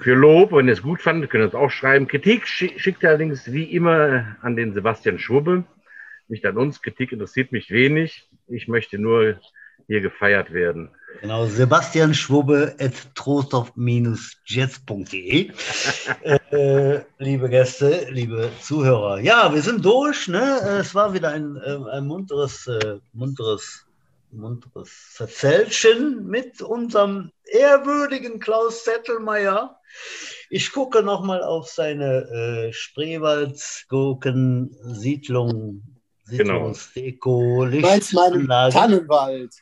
für Lob. Wenn ihr es gut fandet, könnt ihr es auch schreiben. Kritik schi- schickt ihr allerdings wie immer an den Sebastian Schwubbe. Nicht an uns. Kritik interessiert mich wenig. Ich möchte nur hier gefeiert werden. Genau, Sebastian Schwubbe at trostorf-jets.de. äh, liebe Gäste, liebe Zuhörer. Ja, wir sind durch. Ne? Es war wieder ein, äh, ein munteres, äh, munteres, munteres Verzellchen mit unserem ehrwürdigen Klaus Zettelmeier. Ich gucke nochmal auf seine äh, Spreewaldsgurken, Siedlung, Genau. Siedlungsdeko, meinen Lichtanlage. Tannenwald.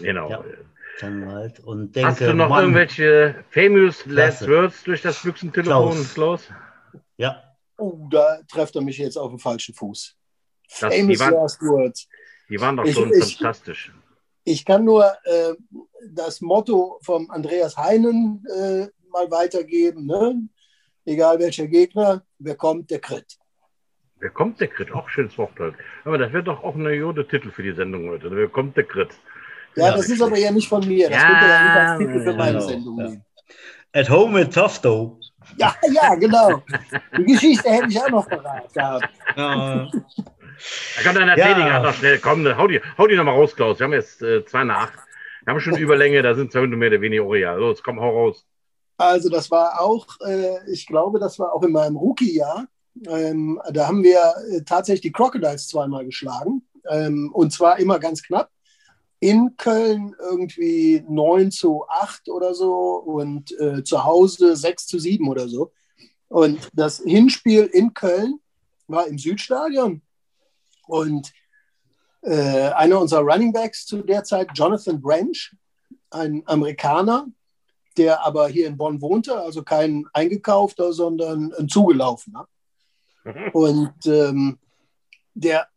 Genau. Ja. Tannenwald und denke, Hast du noch Mann, irgendwelche famous last Klasse. words durch das Büchsentelefon, Klaus. Klaus? Ja, Oh, da trefft er mich jetzt auf den falschen Fuß. Das- Famous die waren- last words. Die waren doch Ich- schon ich- fantastisch. Ich kann nur äh, das Motto vom Andreas Heinen äh, mal weitergeben. Ne? Egal welcher Gegner, wer kommt, der kriegt. Wer kommt der Crit? Auch schönes Wort halt. Aber das wird doch auch eine Jode Titel für die Sendung heute. Wer kommt der Crit? Ja, Ja, das ist aber ja nicht von mir. Das Ja, könnte er nicht als Titel für meine genau, Sendung ja. nehmen. at home with Tofto. Ja, ja, genau. Die Geschichte hätte ich auch noch gehabt. Ja. Da kann einer Ja. ja. noch schnell. Komm, hau die, hau die nochmal raus, Klaus. Wir haben jetzt äh, zwei nach acht. Wir haben schon Überlänge, da sind 200 Meter weniger Oreal. Los, komm, hau raus. Also das war auch, äh, ich glaube, das war auch in meinem Rookie-Jahr. Ähm, da haben wir äh, tatsächlich die Crocodiles zweimal geschlagen. Ähm, und zwar immer ganz knapp. In Köln irgendwie 9 zu 8 oder so und äh, zu Hause 6 zu 7 oder so. Und das Hinspiel in Köln war im Südstadion. Und äh, einer unserer Running Backs zu der Zeit, Jonathan Branch, ein Amerikaner, der aber hier in Bonn wohnte, also kein eingekaufter, sondern ein zugelaufener. Und ähm, der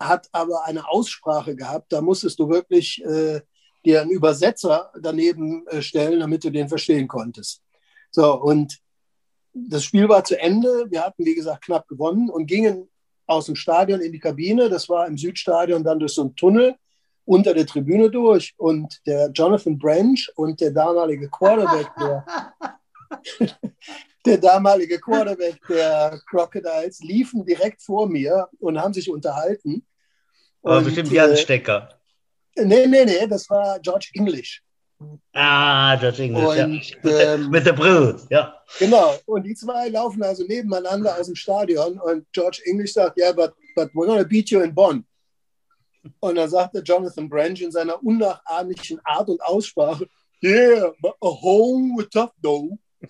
hat aber eine Aussprache gehabt, da musstest du wirklich äh, dir einen Übersetzer daneben äh, stellen, damit du den verstehen konntest. So, und das Spiel war zu Ende. Wir hatten, wie gesagt, knapp gewonnen und gingen aus dem Stadion in die Kabine. Das war im Südstadion dann durch so einen Tunnel unter der Tribüne durch. Und der Jonathan Branch und der damalige Quarterback, der, der damalige Quarterback der Crocodiles, liefen direkt vor mir und haben sich unterhalten. Aber Und, bestimmt Jan äh, Stecker. Nee, nee, nee, das war George English. Ah, das Englisch, ja. Und, Mit, der, ähm, mit der Brille, ja. Genau. Und die zwei laufen also nebeneinander aus dem Stadion und George English sagt, ja, yeah, but, but we're gonna beat you in Bonn. Und dann sagte Jonathan Branch in seiner unnachahmlichen Art und Aussprache, yeah, but a home with tough though.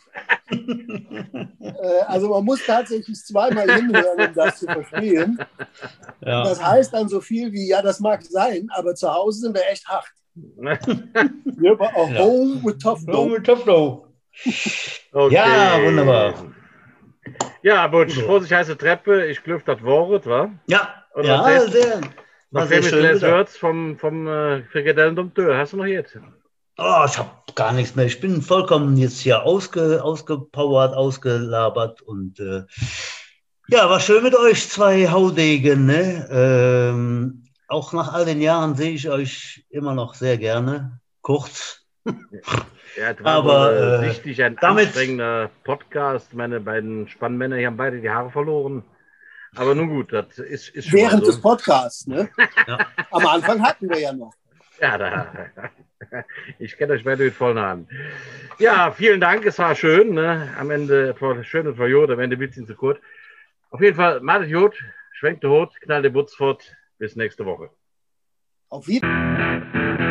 Äh, also man muss tatsächlich zweimal hinhören, um das zu verstehen. ja. Das heißt dann so viel wie, ja, das mag sein, aber zu Hause sind wir echt hart. Yeah, but a Ja. home with tough No, though. mit Tofto. Okay. Ja, wunderbar. Ja, Butch, Udo. Vorsicht, heiße Treppe. Ich klüft das Wort, wa? Ja, Und ja, was sehr. Was Famous Last Words vom, vom äh, Frikadellen Dompteur. Hast du noch jetzt? Oh, ich habe gar nichts mehr. Ich bin vollkommen jetzt hier ausge, ausgepowert, ausgelabert und äh, ja, war schön mit euch zwei Haudegen. Ne? Ähm, auch nach all den Jahren sehe ich euch immer noch sehr gerne. Kurz. Ja, es war Aber äh, richtig ein damit, anstrengender Podcast. Meine beiden Spannmänner hier haben beide die Haare verloren. Aber nun gut, das ist, ist schon Während so. des Podcasts, ne? ja. Am Anfang hatten wir ja noch. Ja, da, ich kenne euch beide mit vollen Haaren. Ja, vielen Dank, es war schön. Ne? Am Ende, schön und verjot, am Ende ein bisschen zu kurz. Auf jeden Fall, macht Jod, schwenkt die Hut, knallt die Butz fort. Bis nächste Woche. Auf Wiedersehen.